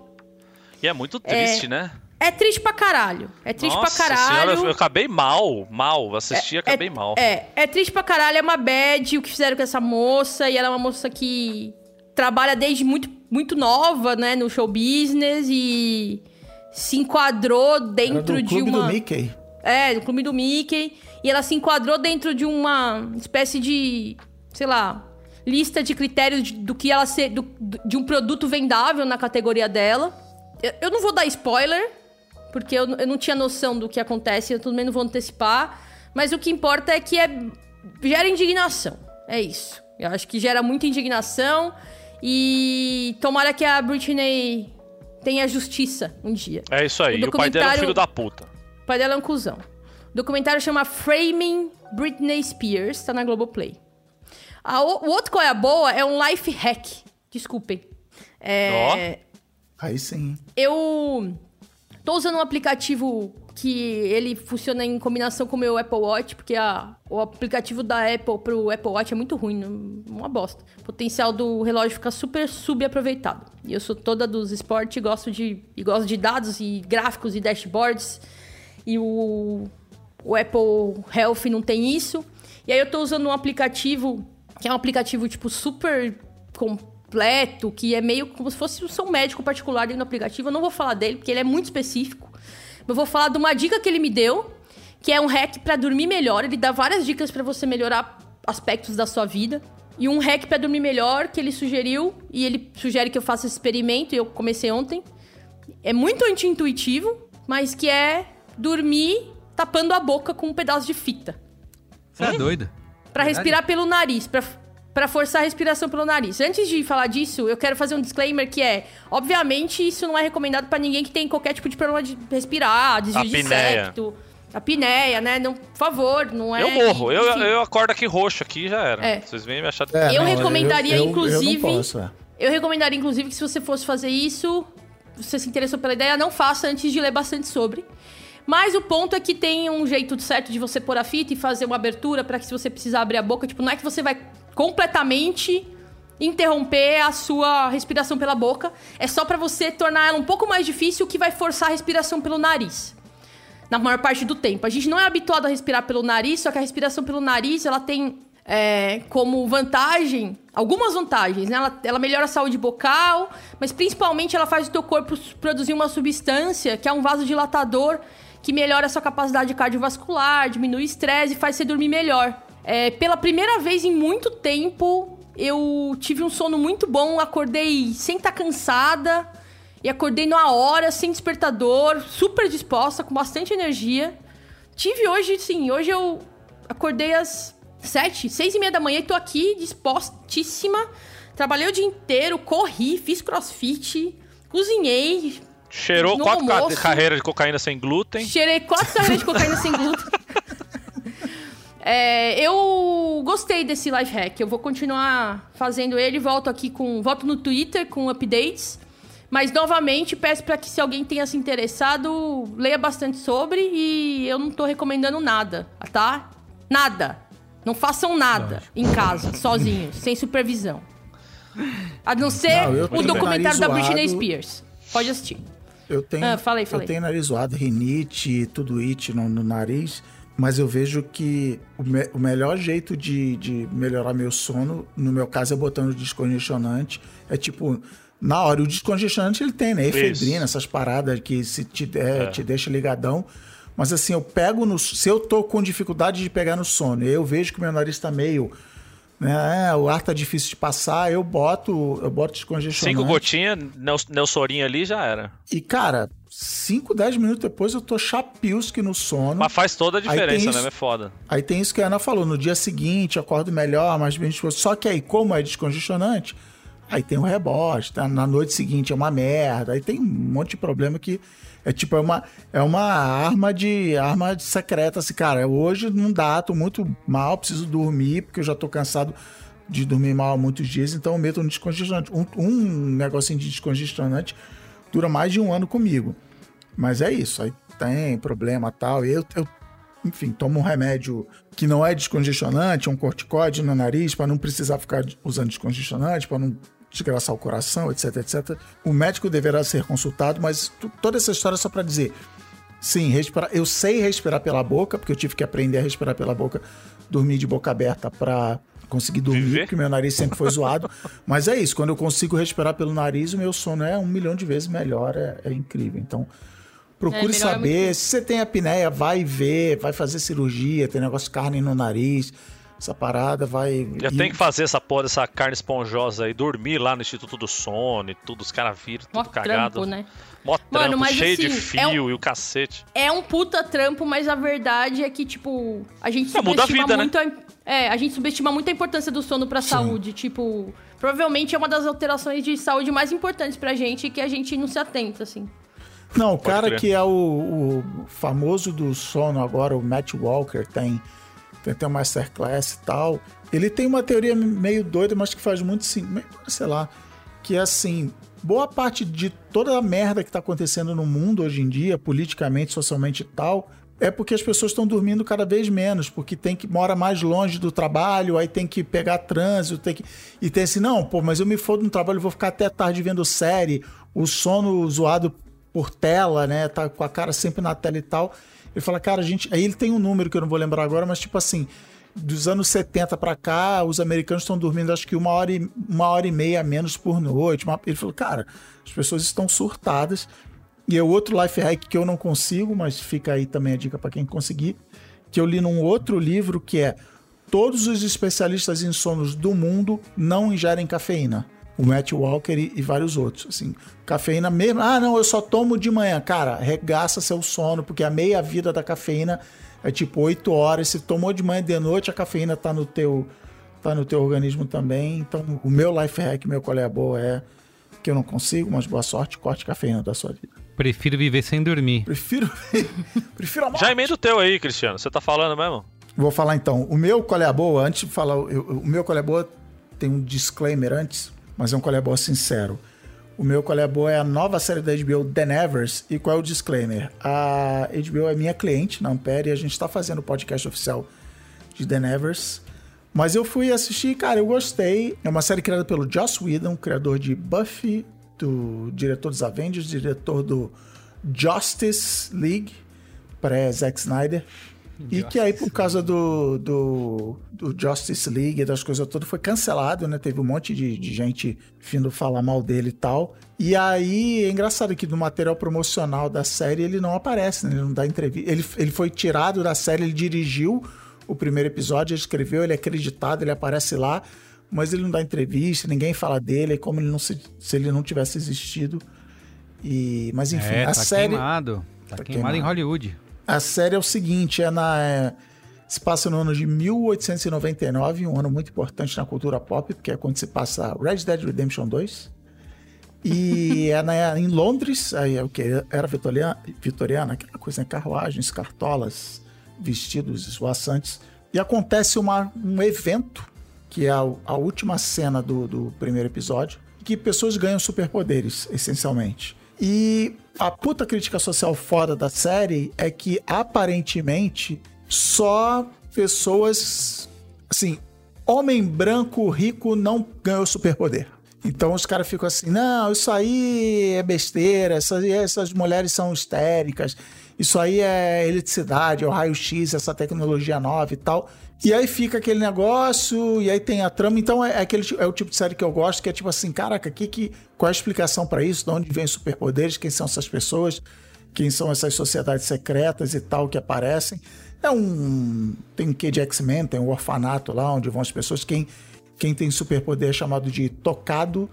E é muito triste, né? É triste pra caralho. É triste Nossa pra caralho. senhora, eu acabei mal, mal. Assisti e acabei é, mal. É, é triste pra caralho, é uma bad o que fizeram com essa moça. E ela é uma moça que trabalha desde muito, muito nova, né, no show business e se enquadrou Era dentro do de clube uma. do Mickey. É, do clube do Mickey. E ela se enquadrou dentro de uma espécie de, sei lá, lista de critérios de- do que ela ser. do- de um produto vendável na categoria dela. Eu, eu não vou dar spoiler, porque eu, eu não tinha noção do que acontece, eu também não vou antecipar. Mas o que importa é que é, gera indignação. É isso. Eu acho que gera muita indignação. E tomara que a Britney tenha justiça um dia. É isso aí. O E o pai dela é um documentário- filho da puta. O pai dela é um cuzão. O documentário chama Framing Britney Spears, tá na Globoplay. A, o, o outro qual é a boa é um life hack. Desculpem. É, Aí sim. eu tô usando um aplicativo que ele funciona em combinação com o meu Apple Watch, porque a- o aplicativo da Apple pro Apple Watch é muito ruim, não- uma bosta. O potencial do relógio fica super subaproveitado. E eu sou toda dos esportes e gosto de, e gosto de dados e gráficos e dashboards. E o, o Apple Health não tem isso. E aí eu tô usando um aplicativo, que é um aplicativo, tipo, super completo, que é meio como se fosse seu médico particular dentro do aplicativo. Eu não vou falar dele, porque ele é muito específico. Eu vou falar de uma dica que ele me deu, que é um hack pra dormir melhor. Ele dá várias dicas pra você melhorar aspectos da sua vida. E um hack pra dormir melhor que ele sugeriu, e ele sugere que eu faça esse experimento, e eu comecei ontem. É muito anti-intuitivo, mas que é dormir tapando a boca com um pedaço de fita. Você é doido. Pra Verdade? respirar pelo nariz, pra, pra forçar a respiração pelo nariz. Antes de falar disso, eu quero fazer um disclaimer que é, obviamente, isso não é recomendado pra ninguém que tem qualquer tipo de problema de respirar, desvio de septo, apneia, né? Não, por favor, não é... Eu morro. Eu, eu acordo aqui roxo aqui e já era. É. Vocês vêm me achar... É, Eu não, recomendaria, eu- eu- inclusive- Eu não posso, é. Eu recomendaria, inclusive, que se você fosse fazer isso, você se interessou pela ideia, não faça antes de ler bastante sobre. Mas o ponto é que tem um jeito certo de você pôr a fita e fazer uma abertura para que se você precisar abrir a boca, tipo, não é que você vai completamente interromper a sua respiração pela boca, é só para você tornar ela um pouco mais difícil, que vai forçar a respiração pelo nariz. Na maior parte do tempo. A gente não é habituado a respirar pelo nariz, só que a respiração pelo nariz, ela tem é, como vantagem, algumas vantagens, né? Ela, ela melhora a saúde bucal, mas principalmente ela faz o teu corpo produzir uma substância que é um vasodilatador que melhora a sua capacidade cardiovascular, diminui o estresse e faz você dormir melhor. É, pela primeira vez em muito tempo, eu tive um sono muito bom, acordei sem estar cansada e acordei numa hora, sem despertador, super disposta, com bastante energia. Tive hoje, sim, hoje eu acordei às sete, seis e meia da manhã e tô aqui dispostíssima. Trabalhei o dia inteiro, corri, fiz crossfit, cozinhei, Cheirou quatro almoço. carreiras de cocaína sem glúten. Cheirei quatro carreiras de cocaína sem glúten. É, eu gostei desse life hack. Eu vou continuar fazendo ele. Volto aqui com. Volto no Twitter com updates. Mas novamente peço para que se alguém tenha se interessado, leia bastante sobre e eu não tô recomendando nada, tá? Nada. Não façam nada em casa, sozinhos, sem supervisão. A não ser Não, o documentário da Britney. Spears. Pode assistir. Eu tenho, Ah, fala aí, fala eu tenho nariz zoado, rinite, tudo it no, no nariz, mas eu vejo que o, me- o melhor jeito de, de melhorar meu sono, no meu caso é botando descongestionante, é tipo, na hora, o descongestionante ele tem, né? Efedrina, essas paradas que se te, der, É. te deixa ligadão, mas assim, eu pego no... Se eu tô com dificuldade de pegar no sono, eu vejo que o meu nariz tá meio... Né, é, o ar tá difícil de passar, eu boto, eu boto descongestionante. Cinco gotinhas, Nels- Nelsorinho ali já era. E, cara, 5, 10 minutos depois eu tô chapilski no sono. Mas faz toda a diferença, isso. né? É foda. Aí tem isso que a Ana falou, no dia seguinte eu acordo melhor, mais bem disposto. Só que aí, como é descongestionante, aí tem o rebote, tá? na noite seguinte é uma merda, aí tem um monte de problema que é tipo, é uma, é uma arma de arma de secreta, assim, cara, hoje não dá, tô muito mal, preciso dormir, porque eu já tô cansado de dormir mal há muitos dias, então eu meto um descongestionante. Um, um negocinho de descongestionante dura mais de um ano comigo. Mas é isso, aí tem problema tal. Eu, eu enfim, tomo um remédio que não é descongestionante, um corticóide no nariz, para não precisar ficar usando descongestionante, para não desgraçar o coração, etc, etc. O médico deverá ser consultado, mas toda essa história é só para dizer, sim, respirar. Eu sei respirar pela boca, porque eu tive que aprender a respirar pela boca, dormir de boca aberta para conseguir dormir, Viver? porque meu nariz sempre foi zoado. Mas é isso, quando eu consigo respirar pelo nariz, o meu sono é um milhão de vezes melhor, é, é incrível. Então, procure é, saber. Se você tem apneia, vai ver, vai fazer cirurgia, tem negócio de carne no nariz essa parada vai. Já e... tem que fazer essa porra dessa carne esponjosa aí, dormir lá no Instituto do Sono e tudo, os caras viram tudo Mó cagado. Trampo, né? Mó Mano, trampo, cheio assim, de fio é um... e o cacete. É um puta trampo, mas a verdade é que, tipo, a gente é, subestima vida, né? muito né? a... É, a gente subestima muito a importância do sono pra Sim. saúde. Tipo, provavelmente é uma das alterações de saúde mais importantes pra gente que a gente não se atenta, assim. Não, o Pode cara crer. que é o, o famoso do sono agora, o Matt Walker, tem tem até um masterclass e tal. Ele tem uma teoria meio doida, mas que faz muito sim, sei lá, que é assim, boa parte de toda a merda que tá acontecendo no mundo hoje em dia, politicamente, socialmente e tal, é porque as pessoas estão dormindo cada vez menos, porque tem que mora mais longe do trabalho, aí tem que pegar trânsito, tem que e tem assim, não, pô, mas eu me fodo no trabalho, vou ficar até tarde vendo série, o sono zoado por tela, né, tá com a cara sempre na tela e tal. Ele fala, cara, a gente. Aí ele tem um número que eu não vou lembrar agora, mas tipo assim, dos anos 70 para cá, os americanos estão dormindo acho que uma hora e, uma hora e meia a menos por noite. Ele falou, cara, as pessoas estão surtadas. E é outro life hack que eu não consigo, mas fica aí também a dica para quem conseguir, que eu li num outro livro que é Todos os especialistas em sonos do mundo não ingerem cafeína o Matt Walker e, e, vários outros. Assim, cafeína mesmo. Ah, não, eu só tomo de manhã. Cara, regaça seu sono, porque a meia vida da cafeína é tipo 8 horas. Se tomou de manhã e de noite, a cafeína tá no teu, tá no teu organismo também. Então, o meu life hack, meu qual é boa é que eu não consigo, mas boa sorte, corte cafeína da sua vida. Prefiro viver sem dormir. Prefiro, prefiro a morte. Já emenda o teu aí, Cristiano. Você tá falando mesmo? Vou falar então. O meu qual é a boa, antes de falar, eu, o meu qual é boa tem um disclaimer antes mas é um Colher Boa sincero. O meu Colher Boa é a nova série da HBO, The Nevers. E qual é o disclaimer? A HBO é minha cliente na Ampere e a gente está fazendo o podcast oficial de The Nevers. Mas eu fui assistir, cara, eu gostei. É uma série criada pelo Joss Whedon, criador de Buffy, do diretor dos Avengers, diretor do Justice League, pré-Zack Snyder. E que aí, por causa do, do, do, Justice League das coisas todas, foi cancelado, né? Teve um monte de, de gente vindo falar mal dele e tal. E aí, é engraçado que no material promocional da série ele não aparece, né? Ele não dá entrevista. Ele, ele foi tirado da série, ele dirigiu o primeiro episódio, ele escreveu, ele é acreditado, ele aparece lá, mas ele não dá entrevista, ninguém fala dele, é como ele não se, se ele não tivesse existido. E, mas enfim, é, a tá série. Queimado. Tá, tá queimado, queimado em Hollywood. A série é o seguinte, é na... É, se passa no ano de 1899, um ano muito importante na cultura pop, porque é quando se passa Red Dead Redemption 2. E é na, em Londres, aí é o que? Era vitoriana, vitoriana, aquela coisa, né? carruagens, cartolas, vestidos esvoaçantes. E acontece uma, um evento, que é a, a última cena do, do primeiro episódio, que pessoas ganham superpoderes, essencialmente. E a puta crítica social fora da série é que aparentemente só pessoas assim, homem branco rico não ganhou superpoder. Então os caras ficam assim: não, isso aí é besteira, essas, essas mulheres são histéricas, isso aí é eletricidade, é o raio-x, essa tecnologia nova e tal. E aí fica aquele negócio, e aí tem a trama. Então é, é, aquele, é o tipo de série que eu gosto, que é tipo assim, caraca, que, que, qual é a explicação para isso? De onde vem os superpoderes? Quem são essas pessoas? Quem são essas sociedades secretas e tal que aparecem? É um. Tem um quê de X-Men, tem um orfanato lá onde vão as pessoas. Quem, quem tem superpoder é chamado de tocado,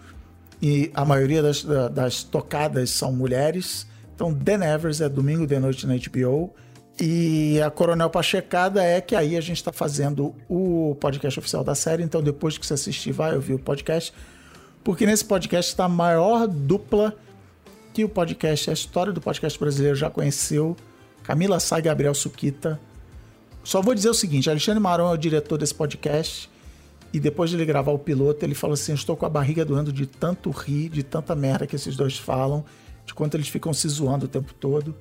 e a maioria das, das tocadas são mulheres. Então, The Nevers é domingo de noite na HBO. E a Coronel Pachecada é que aí a gente está fazendo o podcast oficial da série. Então, depois que você assistir, vai ouvir o podcast. Porque nesse podcast está a maior dupla que o podcast, a história do podcast brasileiro já conheceu. Camila Sá e Gabriel Suquita. Só vou dizer o seguinte: Alexandre Marão é o diretor desse podcast. E depois de ele gravar o piloto, ele falou assim: Estou com a barriga doendo de tanto rir, de tanta merda que esses dois falam, de quanto eles ficam se zoando o tempo todo.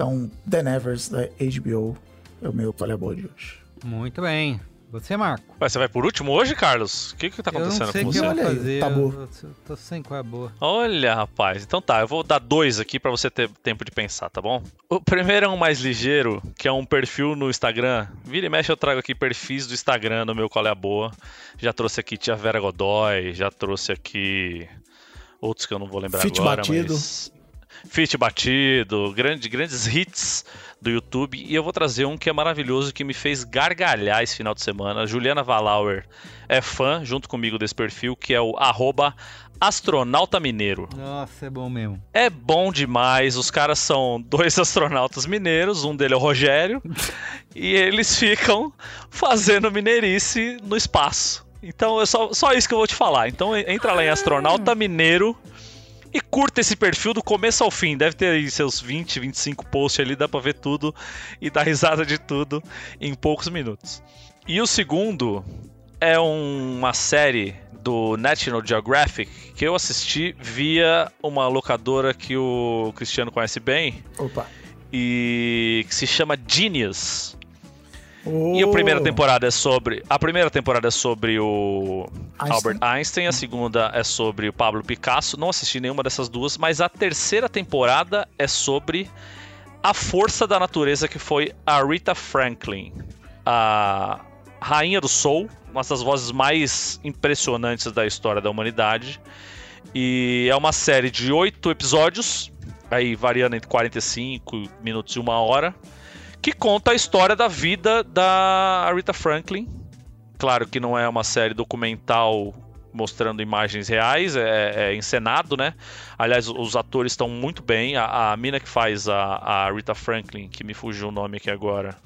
Então, The Nevers, da HBO, é o meu Qual é Boa de hoje. Muito bem. Você, Marco. Mas você vai por último hoje, Carlos? O que que tá Eu acontecendo não sei com o que você? eu Olha vou aí, fazer. tá eu- eu tô sem qual é a boa. Olha, rapaz. Então tá, eu vou dar dois aqui pra você ter tempo de pensar, tá bom? O primeiro é um mais ligeiro, que é um perfil no Instagram. Vira e mexe eu trago aqui perfis do Instagram no meu Qual é a Boa. Já trouxe aqui Tia Vera Godoy, já trouxe aqui outros que eu não vou lembrar Fit agora, Batido. mas... Fit Batido, grande, grandes hits do YouTube. E eu vou trazer um que é maravilhoso, que me fez gargalhar esse final de semana. Juliana Valauer é fã, junto comigo, desse perfil, que é o arroba astronauta mineiro. Nossa, é bom mesmo. É bom demais. Os caras são dois astronautas mineiros, um dele é o Rogério, e eles ficam fazendo mineirice no espaço. Então é só, só isso que eu vou te falar. Então entra lá em Astronauta Mineiro e curta esse perfil do começo ao fim. Deve ter aí seus 20, 25 posts ali, dá pra ver tudo e dar risada de tudo em poucos minutos. E o segundo é uma série do National Geographic que eu assisti via uma locadora que o Cristiano conhece bem Opa. e que se chama Genius. Oh, E a primeira temporada é sobre. A primeira temporada é sobre o Einstein. Albert Einstein, a segunda é sobre o Pablo Picasso. Não assisti nenhuma dessas duas, mas a terceira temporada é sobre a força da natureza que foi a Rita Franklin, a rainha do soul, uma das vozes mais impressionantes da história da humanidade. E é uma série de oito episódios, aí variando entre 45 minutos e uma hora que conta a história da vida da Rita Franklin. Claro que não é uma série documental mostrando imagens reais, é, é encenado, né? Aliás, os atores estão muito bem. A, a mina que faz a, a Rita Franklin, que me fugiu o nome aqui agora,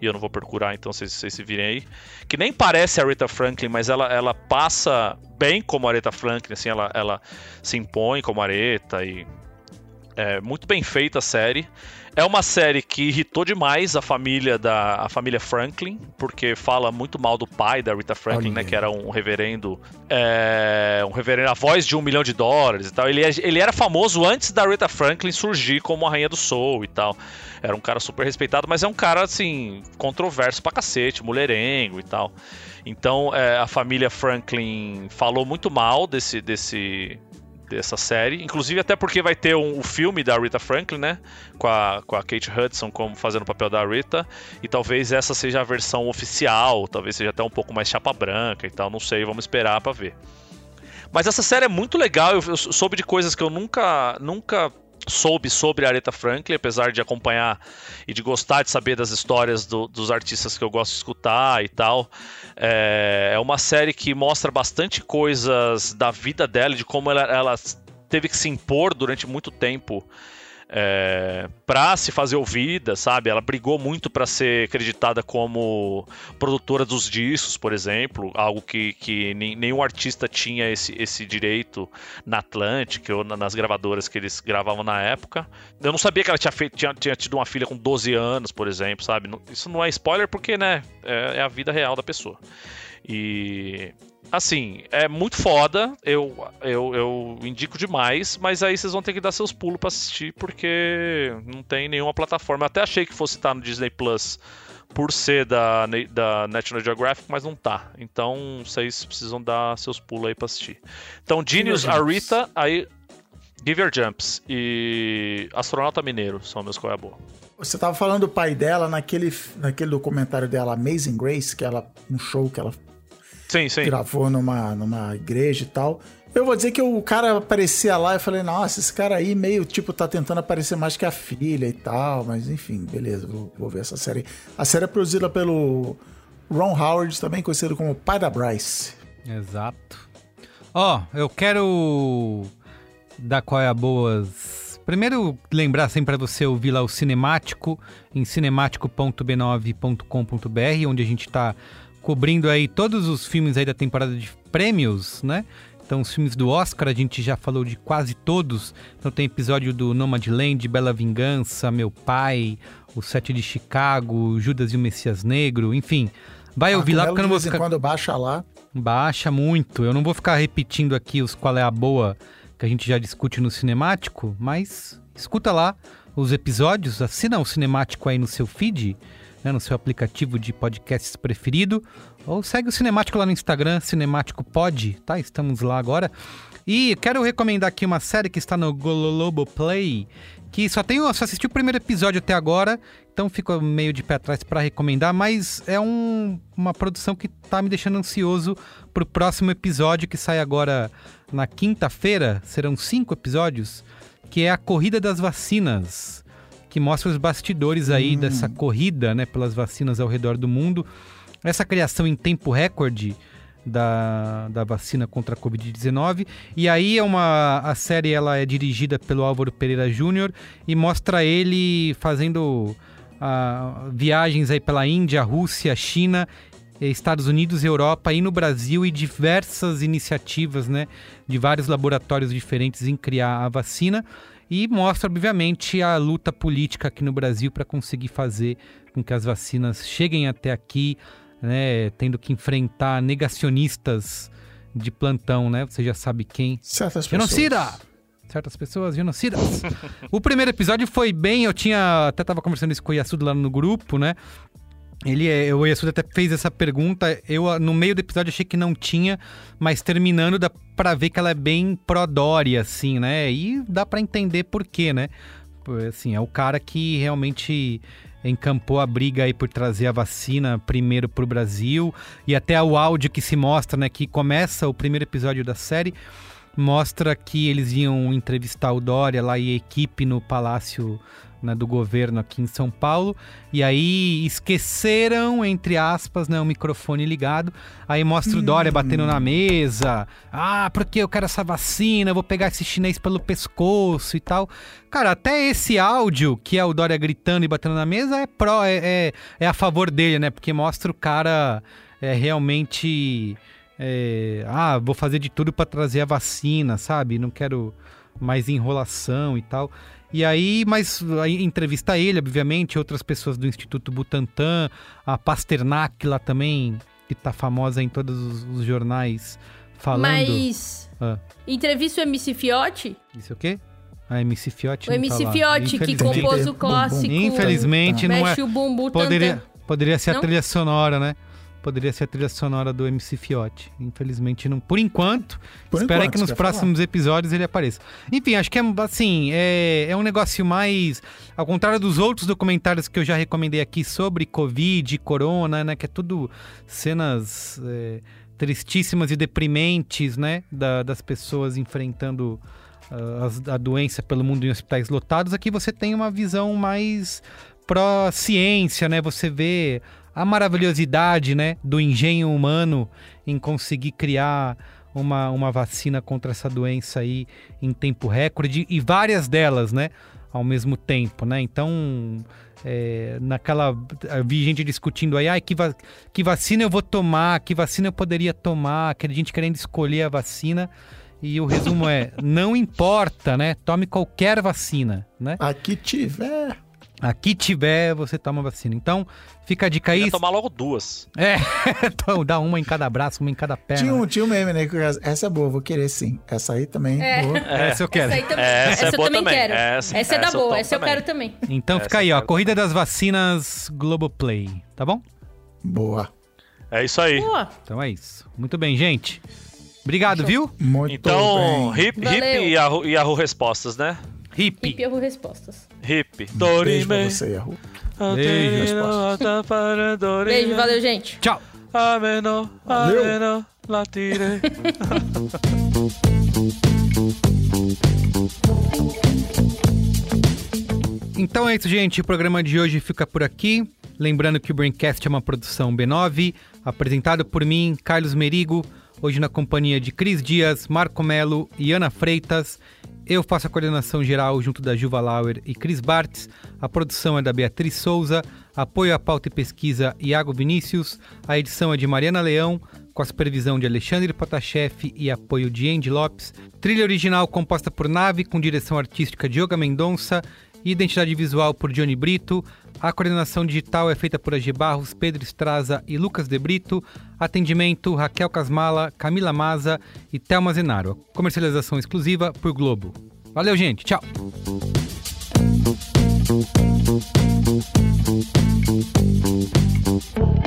e eu não vou procurar, então vocês, vocês se virem aí. Que nem parece a Rita Franklin, mas ela, ela passa bem como a Rita Franklin, assim, ela, ela se impõe como Aretha e é muito bem feita a série. É uma série que irritou demais a família da a família Franklin, porque fala muito mal do pai da Rita Franklin, Olha né, que era um reverendo, é, um reverendo a voz de um milhão de dólares e tal. Ele, é- ele era famoso antes da Rita Franklin surgir como a rainha do soul e tal. Era um cara super respeitado, mas é um cara assim controverso pra cacete, mulherengo e tal. Então é, a família Franklin falou muito mal desse desse dessa série, inclusive até porque vai ter um, o filme da Rita Franklin, né, com a, com a Kate Hudson como fazendo o papel da Rita, e talvez essa seja a versão oficial, talvez seja até um pouco mais chapa branca e tal, não sei, vamos esperar pra ver. Mas essa série é muito legal, eu, eu soube de coisas que eu nunca, nunca soube sobre Aretha Franklin, apesar de acompanhar e de gostar de saber das histórias do- dos artistas que eu gosto de escutar e tal. É, é uma série que mostra bastante coisas da vida dela, de como ela, ela teve que se impor durante muito tempo é, para se fazer ouvida, sabe? Ela brigou muito para ser acreditada como produtora dos discos, por exemplo, algo que, que nenhum artista tinha esse, esse direito na Atlantic ou na- nas gravadoras que eles gravavam na época. Eu não sabia que ela tinha, feito, tinha, tinha tido uma filha com 12 anos, por exemplo, sabe? Isso não é spoiler porque, né, é, é a vida real da pessoa. E assim, é muito foda. Eu, eu, eu indico demais, mas aí vocês vão ter que dar seus pulos pra assistir, porque não tem nenhuma plataforma. Eu até achei que fosse estar no Disney Plus por ser da, da National Geographic, mas não tá. Então vocês precisam dar seus pulos aí pra assistir. Então, Genius, Give your a jumps. Rita, aí. Give Your Jumps e Astronauta Mineiro são meus qual é a boa. Você tava falando do pai dela naquele, naquele documentário dela, Amazing Grace, que ela, um show que ela Sim, sim. gravou numa, numa igreja e tal. Eu vou dizer que o cara aparecia lá e falei, nossa, esse cara aí meio, tipo, tá tentando aparecer mais que a filha e tal, mas enfim, beleza, vou, vou ver essa série. A série é produzida pelo Ron Howard, também conhecido como pai da Bryce. Exato. Ó, eu quero dar qual é a boas. Primeiro, lembrar sempre para você ouvir lá o Cinemático em cinemático.b9.com.br, onde a gente está cobrindo aí todos os filmes aí da temporada de prêmios, né? Então, os filmes do Oscar, a gente já falou de quase todos. Então, tem episódio do Nomadland, Bela Vingança, Meu Pai, O Sete de Chicago, Judas e o Messias Negro, enfim. Vai ouvir lá, porque eu não vou ficar... quando baixa lá. Baixa muito. Eu não vou ficar repetindo aqui os qual é a boa que a gente já discute no cinemático, mas escuta lá os episódios, assina o cinemático aí no seu feed, né, no seu aplicativo de podcasts preferido. Ou segue o Cinemático lá no Instagram, Cinemático Pod, tá? Estamos lá agora. E quero recomendar aqui uma série que está no Globoplay, que só tenho, só assisti o primeiro episódio até agora, então fico meio de pé atrás para recomendar, mas é um, uma produção que tá me deixando ansioso pro próximo episódio que sai agora na quinta-feira, serão cinco episódios, que é a Corrida das Vacinas, que mostra os bastidores aí dessa corrida, né, pelas vacinas ao redor do mundo. Essa criação em tempo recorde da, da vacina contra a Covid-19. E aí é uma a série ela é dirigida pelo Álvaro Pereira Júnior e mostra ele fazendo ah, viagens aí pela Índia, Rússia, China, Estados Unidos, Europa e no Brasil e diversas iniciativas, né, de vários laboratórios diferentes em criar a vacina e mostra obviamente a luta política aqui no Brasil para conseguir fazer com que as vacinas cheguem até aqui, né, tendo que enfrentar negacionistas de plantão, né? Você já sabe quem. Certas pessoas. Genocida! Certas pessoas genocidas. o primeiro episódio foi bem, eu tinha. Até tava conversando isso com o Yasuda lá no grupo, né? Ele, é- o Yasuda até fez essa pergunta. Eu, no meio do episódio, achei que não tinha, mas terminando dá pra ver que ela é bem pró-Dória, assim, né? E dá pra entender por quê, né? Assim, é o cara que realmente encampou a briga aí por trazer a vacina primeiro pro Brasil. E até o áudio que se mostra, né? Que começa o primeiro episódio da série mostra que eles iam entrevistar o Dória lá e a equipe no palácio né, do governo aqui em São Paulo. E aí esqueceram entre aspas né, o microfone ligado. Aí mostra o Dória batendo na mesa. Ah porque eu quero essa vacina eu vou pegar esse chinês pelo pescoço e tal. Cara até esse áudio que é o Dória gritando e batendo na mesa é pró é, é, é a favor dele né? Porque mostra o cara é, realmente é, ah, vou fazer de tudo para trazer a vacina, sabe? Não quero mais enrolação e tal. E aí, mas aí entrevista ele, obviamente, outras pessoas do Instituto Butantan, a Pasternak lá também, que tá famosa em todos os, os jornais falando. Mas. Ah. Entrevista o MC Fiote? Isso é o quê? A MC Fiote O MC tá. Fiote, que compôs o clássico. Infelizmente não é. Mexe o bumbum Poderia, poderia ser a Não? trilha sonora, né? Poderia ser a trilha sonora do MC Fiote. Infelizmente não. Por enquanto, Por espero enquanto, que nos próximos episódios ele apareça. Enfim, acho que é assim, é, é um negócio mais. Ao contrário dos outros documentários que eu já recomendei aqui sobre Covid, Corona, né? Que é tudo cenas é, tristíssimas e deprimentes, né? da- das pessoas enfrentando ah, as- a doença pelo mundo em hospitais lotados. Aqui você tem uma visão mais pró-ciência, né? Você vê a maravilhosidade, né, do engenho humano em conseguir criar uma, uma vacina contra essa doença aí em tempo recorde e várias delas, né, ao mesmo tempo, né? Então, é, naquela vi gente discutindo aí, que, va- que vacina eu vou tomar, que vacina eu poderia tomar, que a gente querendo escolher a vacina. E o resumo é, não importa, né? Tome qualquer vacina, né? Aqui tiver. Aqui tiver, você toma vacina. Então, fica a dica aí. Ia tomar logo duas. É, então dá uma em cada braço, uma em cada perna. Tinha um, tinha um meme, né? Essa é boa, vou querer sim. Essa aí também. É. Boa. Essa eu quero. Essa aí também. Essa Essa, é eu boa também, quero. Essa- Essa, é da eu boa, essa eu quero também. Então Essa fica aí, ó. Corrida das Vacinas Globoplay, tá bom? Boa. É isso aí. Boa. Então é isso. Muito bem, gente. Obrigado, viu? Muito Então, bem. hip, Valeu. hip e Yahoo, Yahoo Respostas, né? Hip. E Pierro Respostas. Hip. Beijo pra Dorime. você, Yahoo. Beijo. Beijo, valeu, gente. Tchau. Ameno, ameno, latire. Então é isso, gente. O programa de hoje fica por aqui. Lembrando que o Braincast é uma produção B9, apresentado por mim, Carlos Merigo, hoje na companhia de Cris Dias, Marco Melo e Ana Freitas. Eu faço a coordenação geral junto da Juva Lauer e Cris Bartz. A produção é da Beatriz Souza. Apoio à pauta e pesquisa Iago Vinícius. A edição é de Mariana Leão, com a supervisão de Alexandre Potashev e apoio de Andy Lopes. Trilha original composta por Nave, com direção artística de Yoga Mendonça. Identidade visual por Johnny Brito. A coordenação digital é feita por AG Barros, Pedro Estraza e Lucas De Brito. Atendimento Raquel Casmala, Camila Maza e Thelma Zenaro. Comercialização exclusiva por Globo. Valeu, gente. Tchau. Thank